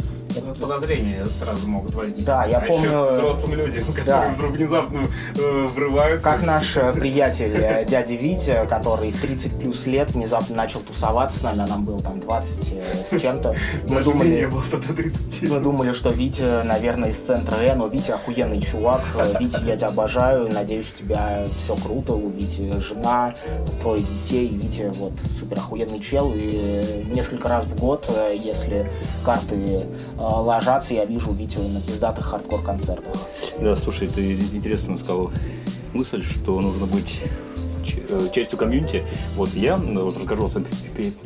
Подозрения сразу могут возникнуть. Да, я а помню- еще взрослым людям, которые Да. внезапно э, врываются. Как наш э, приятель э, дядя Витя, который в 30 плюс лет внезапно начал тусоваться с нами, а нам было там 20 э, с чем-то. Мы Даже думали, было тогда 30. мы думали, что Витя, наверное, из центра Э, но Витя охуенный чувак. Э, Витя, я тебя обожаю, надеюсь, у тебя все круто, у Вити жена, трое детей, Витя вот супер охуенный чел, и э, несколько раз в год, э, если карты э, ложатся, я вижу Витю на пиздатых хардкор-концертах. Да, слушай, ты интересно сказал мысль, что нужно быть э, частью комьюнити. Вот я, вот расскажу о своем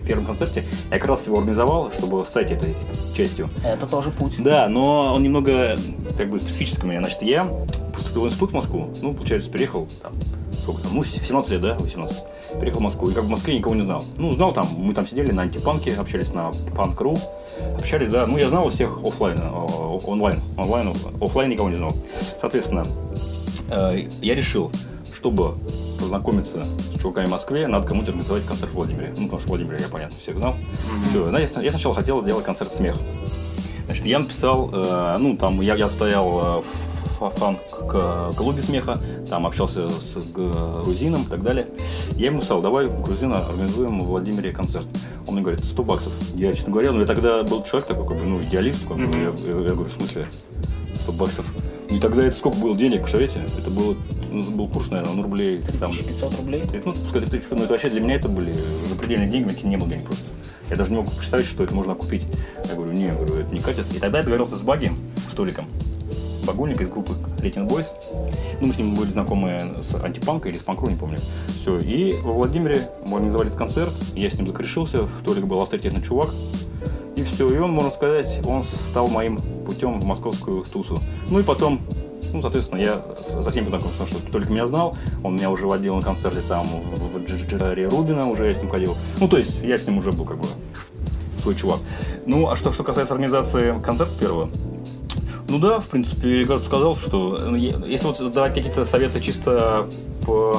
первом концерте, я как раз его организовал, чтобы стать этой частью. Это тоже путь. Да, но он немного как бы специфический у меня. Значит, я поступил в институт в Москву, ну, получается, переехал там, сколько там, ну, 17 лет, да, 18. Переехал в Москву, и как в Москве никого не знал. Ну, знал там, мы там сидели на антипанке, общались на панк.ру, общались, да, ну, я знал всех оффлайн, э, онлайн, онлайн, оффлайн никого не знал. Соответственно, э, я решил, чтобы познакомиться с чуваками в Москве, надо кому-то организовать концерт в Владимире. Ну, потому что в Владимире я, понятно, всех знал. Все, я, я сначала хотел сделать концерт смех. Значит, я написал, э, ну, там, я, я стоял э, в ф- фан-клубе смеха, там общался с грузином и так далее. Я ему написал, давай, грузина, организуем в Владимире концерт. Он мне говорит, 100 баксов. Я, честно говоря, ну, я тогда был человек такой, как бы, ну, идеалист, как бы, Мгм. я, я- я говорю, в смысле, 100 баксов? И тогда это сколько было денег, представляете? Это было, ну, был курс, наверное, ну, рублей, там, 500 рублей. ну, пускай ну, это вообще для меня это были запредельные деньги, у меня не было денег просто. Я даже не мог представить, что это можно купить. Я говорю, не, я говорю, это не катит. И тогда я договорился с Баги, столиком. Багульник из группы Летин Бойс. Ну, мы с ним были знакомы с антипанка или с панкру, не помню. Все. И во Владимире мы организовали этот концерт. Я с ним закрешился. Толик был авторитетный чувак. И все. И он, можно сказать, он стал моим путем в московскую тусу. Ну и потом, ну, соответственно, я со всеми познакомился, потому что Толик меня знал, он меня уже водил на концерте там в, в Джаре Рубина, уже я с ним ходил. Ну, то есть, я с ним уже был как бы свой чувак. Ну, а что, что касается организации концерта первого, ну да, в принципе, я сказал, что е- если вот давать какие-то советы чисто по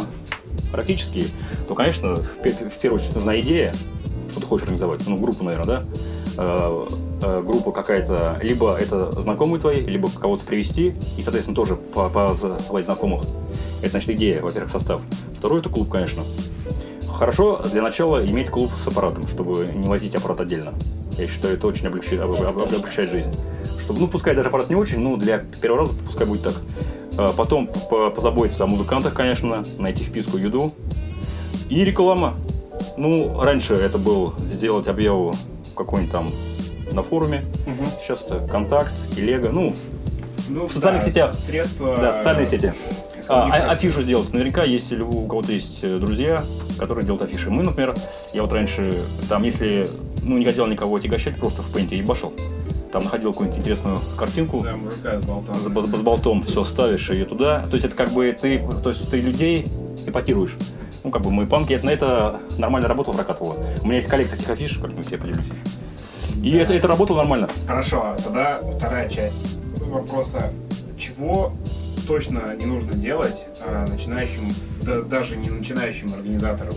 практические, то, конечно, в, в первую очередь нужна идея, что ты хочешь организовать. Ну, группу, наверное, да? Э, э, группа какая-то, либо это знакомые твои, либо кого-то привести, и, соответственно, тоже по- позвать знакомых. Это, значит, идея, во-первых, состав. Второй – это клуб, конечно. Хорошо для начала иметь клуб с аппаратом, чтобы не возить аппарат отдельно. Я считаю, это очень облегчает, об- об- облегчает жизнь. Чтобы, ну, пускай даже аппарат не очень, но для первого раза пускай будет так. А Потом по- позаботиться о музыкантах, конечно, найти вписку еду. И реклама. Ну, раньше это был сделать объяву какой-нибудь там на форуме. Мгм. Сейчас это контакт, телега, ну, Ну, В социальных да, сетях. Средства... да, социальные сети. А, а- коммуникации. афишу сделать. Наверняка, если у кого-то есть э, друзья, которые делают афиши. Мы, например, я вот раньше, там, если, ну, не хотел никого отягощать, просто в пейнте ебашил. Там находил какую-нибудь интересную картинку, Да, мужика с болтом. с, с- с болтом все ставишь ее туда. То есть это как бы ты, то есть ты людей эпатируешь. Ну, как бы мы панки, это, на это нормально работало, прокатывало. У меня есть коллекция этих афиш, как-нибудь я поделюсь. И это, это работало нормально. Хорошо, тогда вторая часть вопроса. Чего точно не нужно делать а, начинающим, да- даже не начинающим организаторам,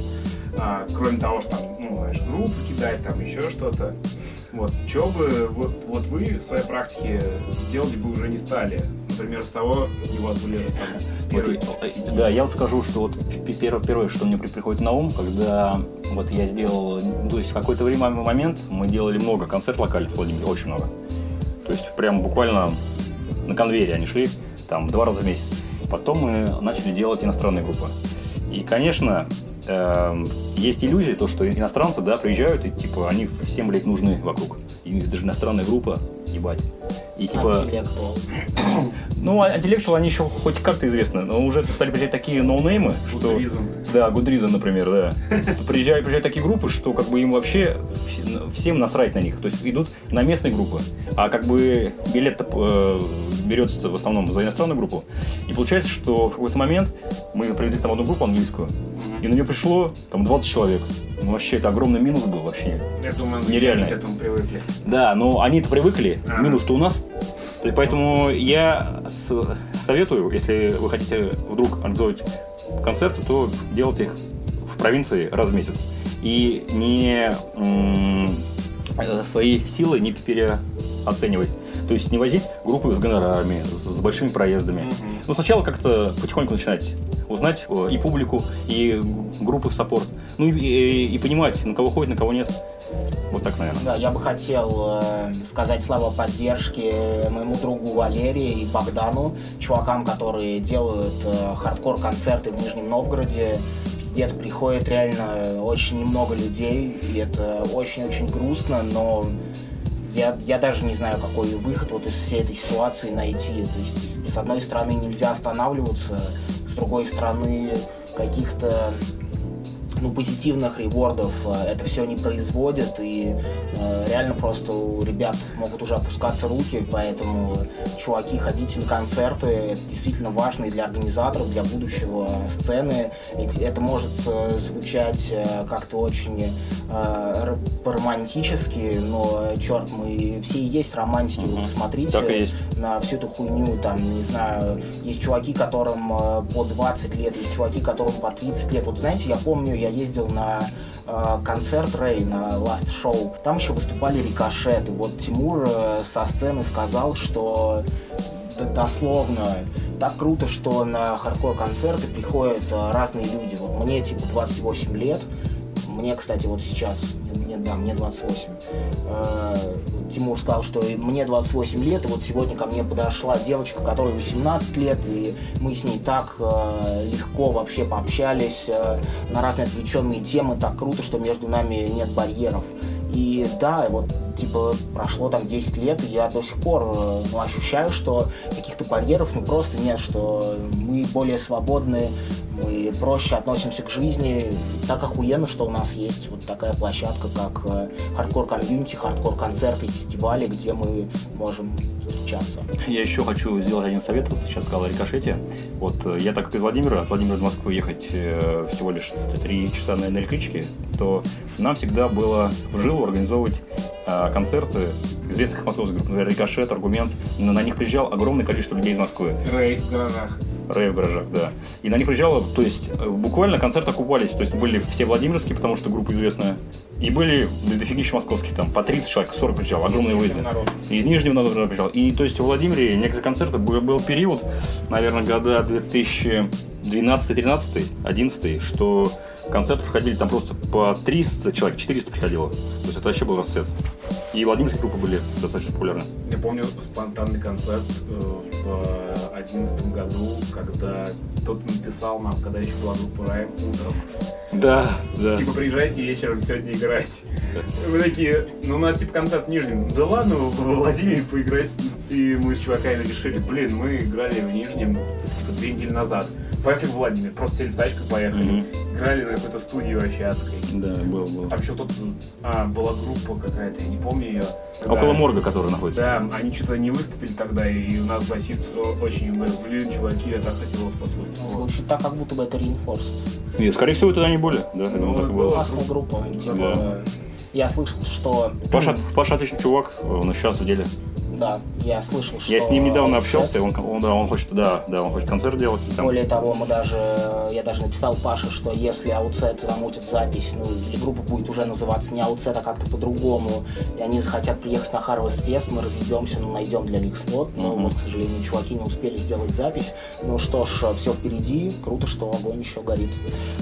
А, кроме того, что там, ну, знаешь, группу кидать, там еще что-то. Вот, что бы вот, вот вы в своей практике делать бы уже не стали? Например, с того, у вас были там, Вот, первые... и- да, я вот скажу, что вот первое, первое, что мне при- приходит на ум, когда вот я сделал, то есть в какое-то время момент мы делали много концертов локальных в Владимире, очень много. То есть прям буквально на конвейере они шли, там два раза в месяц. Потом мы начали делать иностранные группы. И, конечно, эм, есть иллюзия, то, что иностранцы, да, приезжают, и, типа, они всем, блядь, нужны вокруг. И даже иностранная группа, ебать. И, типа, ну, а антилектуал, они еще хоть как-то известны, но уже стали приезжать такие ноунеймы, что... Гудризм. Да, Гудриза, например, да. Приезжают, приезжают такие группы, что как бы им вообще вс- всем насрать на них. То есть идут на местные группы, а как бы билет э, берется в основном за иностранную группу. И получается, что в какой-то момент мы привезли там одну группу английскую, и на нее пришло там 20 человек. Ну, вообще, это огромный минус был вообще. Я думаю, Нереально. к этому привыкли. Да, но они-то привыкли, Ага. минус-то у нас. Есть, поэтому я советую, если вы хотите вдруг организовать концерты, то делать их в провинции раз в месяц. И не э, свои силы не переоценивать. То есть не возить группы с гонорарами, с, с большими проездами. Ну, сначала как-то потихоньку начинать узнать э, и публику, и группы в саппорт. Ну, и, и- и понимать, на кого ходит, на кого нет. Вот так, наверное. Да, я бы хотел э, сказать слова поддержки моему другу Валерии и Богдану, чувакам, которые делают э, хардкор-концерты в Нижнем Новгороде. Пиздец, приходит реально очень немного людей, и это очень-очень грустно, но я, я даже не знаю, какой выход вот из всей этой ситуации найти. То есть, с одной стороны, нельзя останавливаться, с другой стороны, каких-то ну, позитивных ревордов э, это все не производит, и э, реально просто у ребят могут уже опускаться руки, поэтому, чуваки, ходите на концерты, это действительно важно и для организаторов, для будущего сцены. Ведь это может э, звучать э, как-то очень э, р- по-романтически, но, черт, мы все и есть романтики, вы Мгм. посмотрите на всю эту хуйню, там, не знаю, есть чуваки, которым э, по 20 лет, есть чуваки, которым по 30 лет. Вот знаете, я помню, я ездил на э, концерт Рэй, на Last Show, там еще выступали рикошеты. Вот Тимур э, со сцены сказал, что дословно так круто, что на хардкор-концерты приходят э, разные люди. Вот мне типа 28 лет, мне, кстати, вот сейчас, мне, да, мне 28. Э, Тимур сказал, что мне 28 лет, и вот сегодня ко мне подошла девочка, которой 18 лет, и мы с ней так э, легко вообще пообщались э, на разные отвлеченные темы, так круто, что между нами нет барьеров. И да, вот типа прошло там 10 лет, и я до сих пор ну, ощущаю, что каких-то барьеров ну просто нет, что мы более свободны, мы проще относимся к жизни. Так охуенно, что у нас есть вот такая площадка, как э, хардкор-комьюнити, хардкор-концерты, фестивали, где мы можем встречаться. Я еще хочу сделать один совет. Вот сейчас сказал о рикошете. Вот э, я так как из Владимира, от Владимира до Москвы ехать э, всего лишь 3 часа на, на электричке, то нам всегда было в жилу организовывать э, концерты известных московских групп, например, Рикошет, Аргумент. На, на них приезжал огромное количество людей из Москвы. Рэй в гаражах. Рэй в гаражах, да. И на них приезжало, то есть э, буквально концерты окупались. То есть были все Владимирские, потому что группа известная. И были дофигища московских, там по 30 человек, 40 приезжал, огромные выезды. Из Нижнего Новгорода приезжал. И то есть в Владимире некоторые концерты был, был период, наверное, года 2012, 13, 11, что концерты проходили там просто по 300 человек, 400 приходило. То есть это вообще был расцвет. И владимирские группы были достаточно популярны. Я помню спонтанный концерт э, в одиннадцатом году, когда кто-то написал нам, когда еще была группа Райм утром. Да, да. Типа, приезжайте вечером сегодня играть. Мы такие, ну у нас типа концерт в Нижнем. Да ладно, во Владимире поиграть. И мы с чуваками решили, блин, мы играли в Нижнем типа две недели назад. Поехали в Владимир, просто сели в тачку поехали. Мгм. Играли на какой-то студии вообще адской. Да, был, был. Там еще тут а, была группа какая-то, я не помню ее. Около морга, который находится. Да, они что-то не выступили тогда, и у нас басист очень говорит, блин, чуваки, я так хотел вас послушать. Вот. Звучит так, как будто бы это Reinforced. И, скорее всего, это они были. Да, я думаю, Ну, так было. было. Классная группа. Типа, Да. Я слышал, что... Паша, Паша отличный чувак, он сейчас в деле. Да, я слышал, что... Я с ним недавно общался, и он, он, да, он хочет, да, да, он хочет концерт делать. там- Более того, мы даже, я даже написал Паше, что если Outset замутит запись, ну, или группа будет уже называться не Outset, а как-то по-другому, и они захотят приехать на Harvest Fest, мы разъедемся, ну, найдем для них слот, но Мгм. вот, к сожалению, чуваки не успели сделать запись. Ну что ж, все впереди, круто, что огонь еще горит.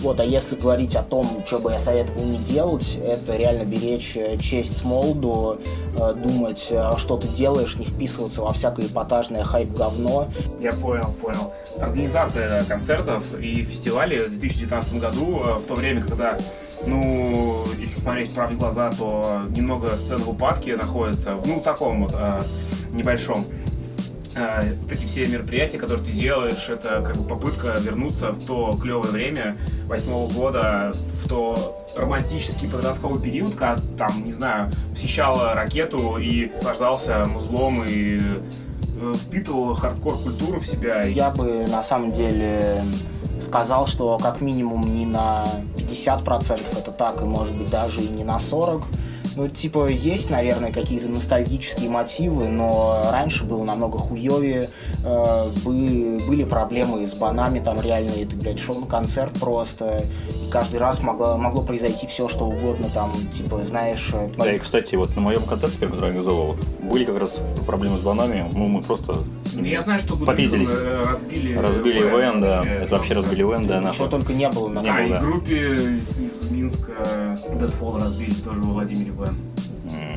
Вот, а если говорить о том, что бы я советовал не делать, это реально беречь э, честь с молоду, э, думать, э, что ты делаешь, не вписываться во всякое эпатажное хайп-говно, Я понял, понял. Организация концертов и фестивалей в 2019 году, э, в то время, когда, ну, если смотреть правде глаза, то немного сцен в упадке находится, ну, в таком э, небольшом. Э, вот эти все мероприятия, которые ты делаешь, это как бы попытка вернуться в то клевое время восьмого года, в то романтический подростковый период, когда там, не знаю, посещала ракету и наслаждался музлом и э, впитывал хардкор-культуру в себя. Я бы на самом деле сказал, что как минимум не на 50% это так, и может быть даже и не на 40%. Ну, типа, есть, наверное, какие-то ностальгические мотивы, но раньше было намного хуевее. Э, были, проблемы с банами, там реально, это, блядь, шел концерт просто. Каждый раз могло, могло произойти все, что угодно, там, типа, знаешь... э, Да, и, твоих- кстати, вот на моем концерте, который я организовывал, были как раз проблемы с банами. Ну, мы просто Ну, Я знаю, что Попиздились. э, разбили... разбили ивен, да. Это вообще разбили ивен, да, Чего нахуй. только не было на Не А, было, и группе из, из Минска Deadfall разбили тоже во Владимире Вэн.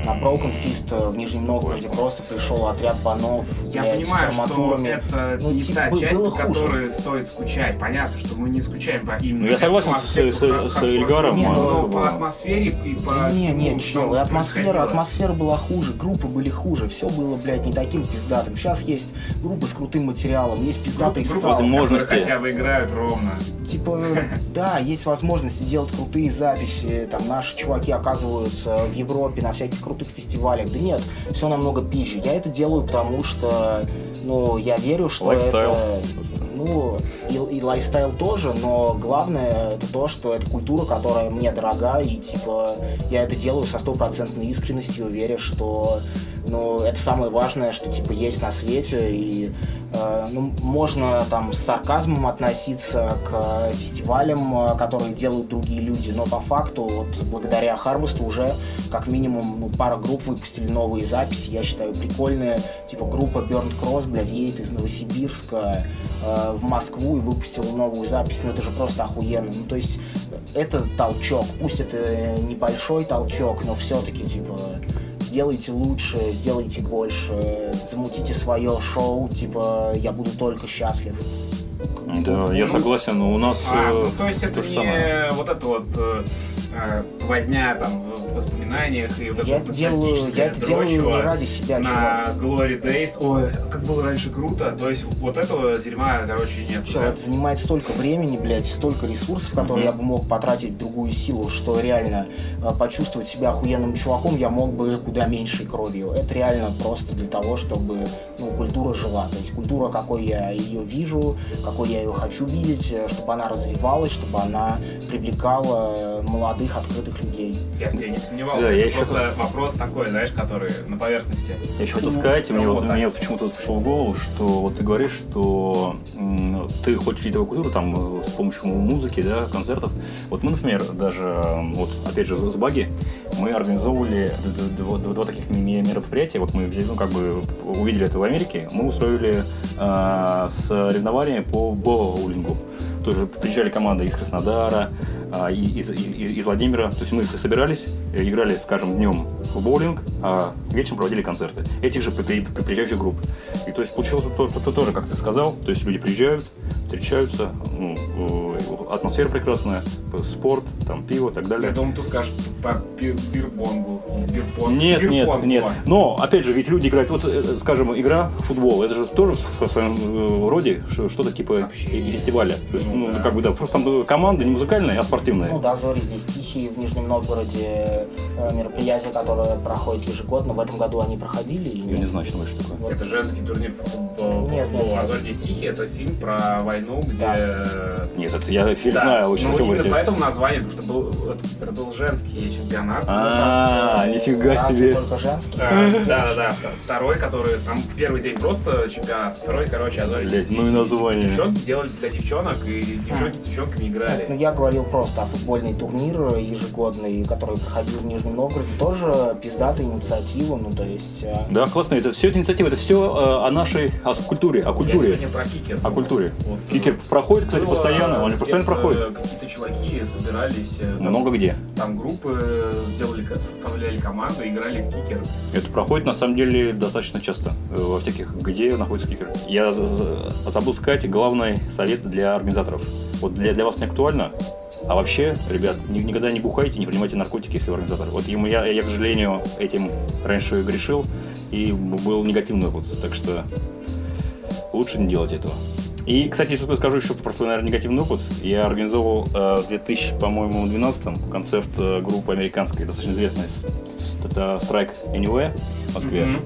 На Broken Fist э, в Нижнем Новгороде просто пришел отряд банов, Я блядь, понимаю, с что это Ну, не типа, та часть, по хуже. которой стоит скучать. Понятно, что мы не скучаем по именно... Ну, я согласен с- с- с жизни, а, но что по атмосфере и по Не, не, чел, атмосфера, атмосфера была хуже, группы были хуже, все было, блядь, не таким пиздатым. Сейчас есть группы с крутым материалом, есть пиздатые Группы, ссал. возможности. хотя бы играют ровно. Типа, да, есть возможности делать крутые записи, там наши чуваки оказываются в Европе на всяких крутых фестивалях. Да нет, все намного пизже. Я это делаю потому, что, ну, я верю, что Lifestyle. это... Ну, и, и lifestyle тоже, но главное это то, что это культура, которая мне дорога, и типа я это делаю со стопроцентной искренностью, веря, что ну, это самое важное, что типа есть на свете, и э, ну, можно там с сарказмом относиться к фестивалям, э, которые делают другие люди, но по факту вот благодаря Харвесту уже как минимум ну, пара групп выпустили новые записи, я считаю прикольные, типа группа Burnt Cross, блядь, едет из Новосибирска э, в Москву и выпустила новую запись, ну это же просто охуенно, ну то есть это толчок, пусть это небольшой толчок, но все-таки типа сделайте лучше, сделайте больше, замутите свое шоу, типа я буду только счастлив. Да, я Ну, согласен, у нас А, э, ну, то есть это то же не самое. вот это вот э, э, возня там в воспоминаниях и вот Я это делаю, я это делаю не ради себя, на чувак. Glory Days. Ой, как было раньше круто. То есть вот этого дерьма, короче, нет. Да. это занимает столько времени, блядь, столько ресурсов, которые я бы мог потратить в другую силу, что реально э, почувствовать себя охуенным чуваком я мог бы куда меньшей кровью. Это реально просто для того, чтобы ну, культура жила. То есть культура, какой я ее вижу, какой я ее хочу видеть, э, чтобы она развивалась, чтобы она привлекала э, молодых, открытых людей. Я в тебе не сомневался. Да, это я просто вопрос такой, знаешь, который на поверхности. Я еще хотел Ну, сказать, мне, вот, мне почему-то пришло в голову, что вот ты говоришь, что м, ты хочешь ритовую культуру там э, с помощью музыки, да, концертов. Вот мы, например, даже, вот опять же, с Баги, мы организовывали два, два таких ме- мероприятия. Вот мы ну, как бы увидели это в Америке, мы устроили э, соревнования по боулингу. Тоже приезжали команды из Краснодара, из, из- из Владимира. То есть мы собирались, э, играли, скажем, днем в боулинг, а вечером проводили концерты. Этих же при- при- при- приезжающих групп. И то есть получилось то, то- то тоже, как ты сказал, то есть люди приезжают, встречаются, ну, э, атмосфера прекрасная, спорт, там, пиво и так далее. Я думаю, ты скажешь по бир- бирбонгу. Бирпон- Нет, нет, бирпонгу. нет. Но, опять же, ведь люди играют, вот, э, скажем, игра в футбол, это же тоже в своем э, роде что-то типа Общение. фестиваля. То есть, Ну ну, да. как бы, да, просто там команда не музыкальная, а спортивная. Ну да, Зори здесь тихие, в Нижнем Новгороде э, мероприятие, проходит ежегодно. В этом году они проходили или Я не знаю, что это такое. Вот. Это женский турнир по футболу. Нет, нет. А «Зори здесь тихие» — это фильм про войну, где... Нет, это я фильм Да. знаю, очень ну, именно поэтому название, потому что был, это, это был женский чемпионат. А, Э, нифига себе. только женские. Да, да, да. Второй, который там первый день просто чемпионат, второй, короче, Азори Блядь, ну и название. Девчонки делали для девчонок, и девчонки с девчонками Ну, играли. я говорил просто о футбольный турнир ежегодный, который проходил в Нижнем Новгороде. Тоже пиздатая инициатива, ну то есть... э, Да, классно. Это все это инициатива, это все о нашей о культуре, о Я культуре. сегодня про кикер. О культуре. Вот, Кикер э, проходит, кстати, было постоянно, он же постоянно проходит. Какие-то чуваки собирались, э, там, Много где. там группы э, делали, составляли команду, играли в кикер. Это проходит на самом деле достаточно часто э, во всяких, где находится кикер. Я за- за- забыл сказать главный совет для организаторов. Вот для, для вас не актуально, а вообще, ребят, ни- никогда не бухайте, не принимайте наркотики, если вы организатор. Вот ему я, я, к сожалению, этим раньше грешил, и был негативный опыт. Так что лучше не делать этого. И, кстати, что скажу еще про свой, наверное, негативный опыт. Я организовал э, в 2000, по-моему, 12 концерт э, группы американской, достаточно известной, это Strike Anywhere в Москве. Мгм.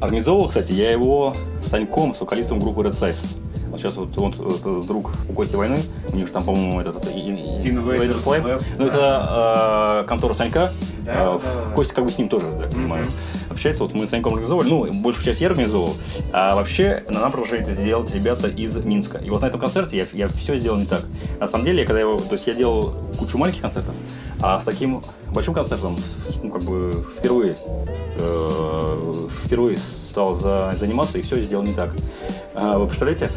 Организовал, кстати, я его с Саньком, с вокалистом группы Red Size. Вот сейчас вот э, друг у Кости войны, у них там, по-моему, этот, этот Invaders Lab. Ну, это э, контора Санька. Да, Э, да. Костя как бы с ним тоже, так понимаю. Общается. Вот мы с Саньком организовывали, ну, большую часть я организовывал. А вообще на нам предложили это сделать ребята из Минска. И вот на этом концерте я, я все сделал не так. На самом деле, когда я его, то есть я делал кучу маленьких концертов, а с таким большим концертом, ну, как бы впервые, э, впервые стал за- заниматься и все сделал не так. А, вы представляете?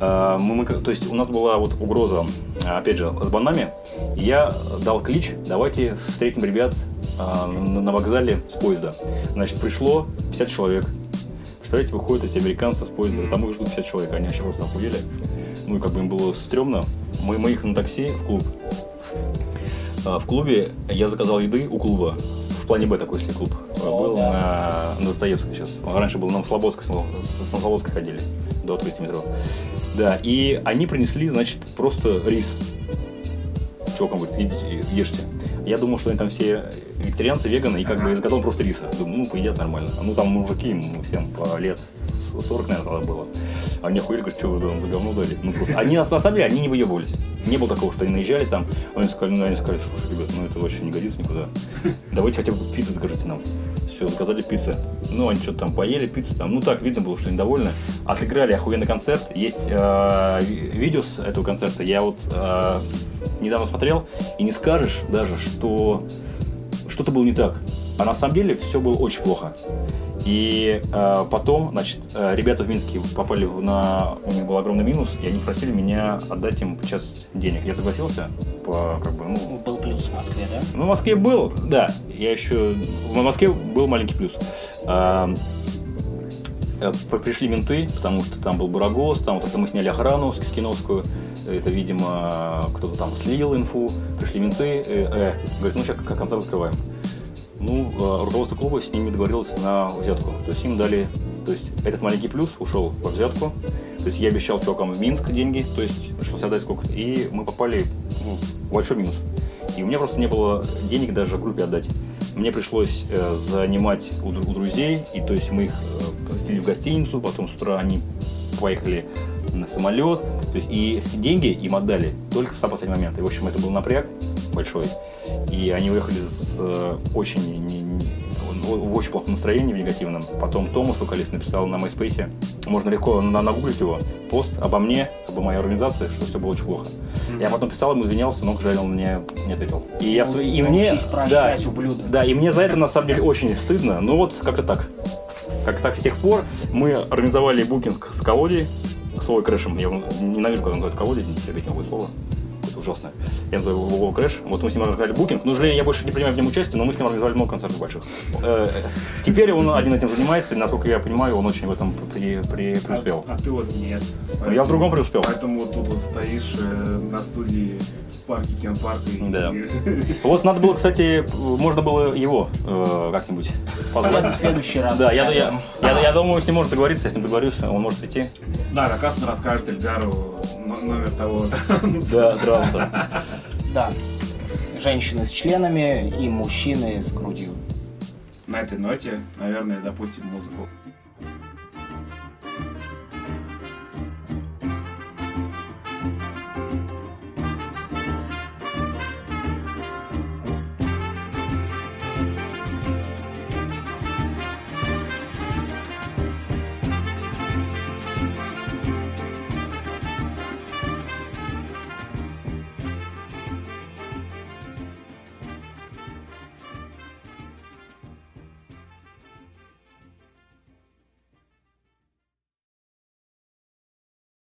А, мы, мы то есть у нас была вот угроза, опять же, с банами. Я дал клич, давайте встретим ребят а, на, вокзале с поезда. Значит, пришло 50 человек. Представляете, выходят эти американцы с поезда, там их ждут 50 человек, они вообще просто охуели. Ну и как бы им было стрёмно. Мы, мы их на такси в клуб. А, В клубе я заказал еды у клуба. В плане Б такой, если клуб О, был да. на, на Достоевской сейчас. Раньше был на Слободской, с Слободской ходили до открытия метро. Да, и они принесли, значит, просто рис. Чувакам говорит, идите, ешьте. Я думал, что они там все вегетарианцы, веганы, и как бы заказал просто риса. Думаю, ну, поедят нормально. Ну, там мужики, всем по лет 40, наверное, тогда было. А мне охуели, говорят, что вы там за говно дали? Ну, просто. Они нас, на самом деле, они не выебывались. Не было такого, что они наезжали там, они сказали, ну, они сказали, слушай, ребят, ну, это вообще не годится никуда. Давайте хотя бы пиццу закажите нам. Все, заказали пиццу. Ну, они что-то там поели пиццу, там, ну, так, видно было, что они довольны. Отыграли охуенный концерт. Есть э, ви- видео с этого концерта. Я вот э, недавно смотрел, и не скажешь даже, что что-то было не так. А на самом деле все было очень плохо. И э, потом, значит, э, ребята в Минске попали на... У них был огромный минус, и они просили меня отдать им часть денег. Я согласился, по, как бы, ну, Был плюс в Москве, да? ну, в Москве был, да. Я еще... В Москве был маленький плюс. А, э, Пришли менты, потому что там был Барагос, там вот это мы сняли охрану с Кискиновскую. Это, видимо, кто-то там слил инфу. Пришли менты, э, э, говорят, ну сейчас как концерт закрываем. Ну, э, руководство клуба с ними договорилось на взятку. То есть им дали... То есть этот маленький плюс ушел во взятку. То есть я обещал чувакам в Минск деньги, то есть пришлось отдать сколько И мы попали ну, в большой минус. И у меня просто не было денег даже группе отдать. Мне пришлось э, занимать у, у друзей, и то есть мы их э, посадили в гостиницу, потом с утра они поехали на самолет, то есть и деньги им отдали только в самый последний момент. И, в общем, это был напряг большой. И они уехали с э, очень, не- не- в очень плохом настроении, в негативном. Потом Томас Лукалис написал на MySpace, можно легко на- нагуглить его, пост обо мне, обо моей организации, что все было очень плохо. Я потом писал ему, извинялся, но, к жаль, он мне не ответил. И, я, св- и мне... Прощать, ублюдок. Да, и мне за это на самом деле очень стыдно. Ну вот как-то так. Как так с тех пор мы организовали букинг с колодей, свой крэшем. Я ненавижу, когда называют колодей, терпеть новое слово. Ужасно. Я называю его крэш. Вот мы с ним организовали букинг. Ну, жалею, я больше не принимаю в нем участие, но мы с ним организовали много концертов больших. Э, Теперь он один этим занимается, и, насколько я понимаю, он очень в этом при- при- преуспел. А, а ты вот нет. Ну, я в другом преуспел. Поэтому вот тут вот стоишь э, на студии в парке Кенпарка. и- Да. Вот надо было, кстати, можно было его э, как-нибудь позвать. В следующий раз. Да, я, я, я, я думаю, с ним можно договориться, я с ним договорюсь, он может прийти. Да, как раз он расскажет Эльгару но- номер того. Да, драться. Да. Женщины с членами и мужчины с грудью. На этой ноте, наверное, запустим музыку.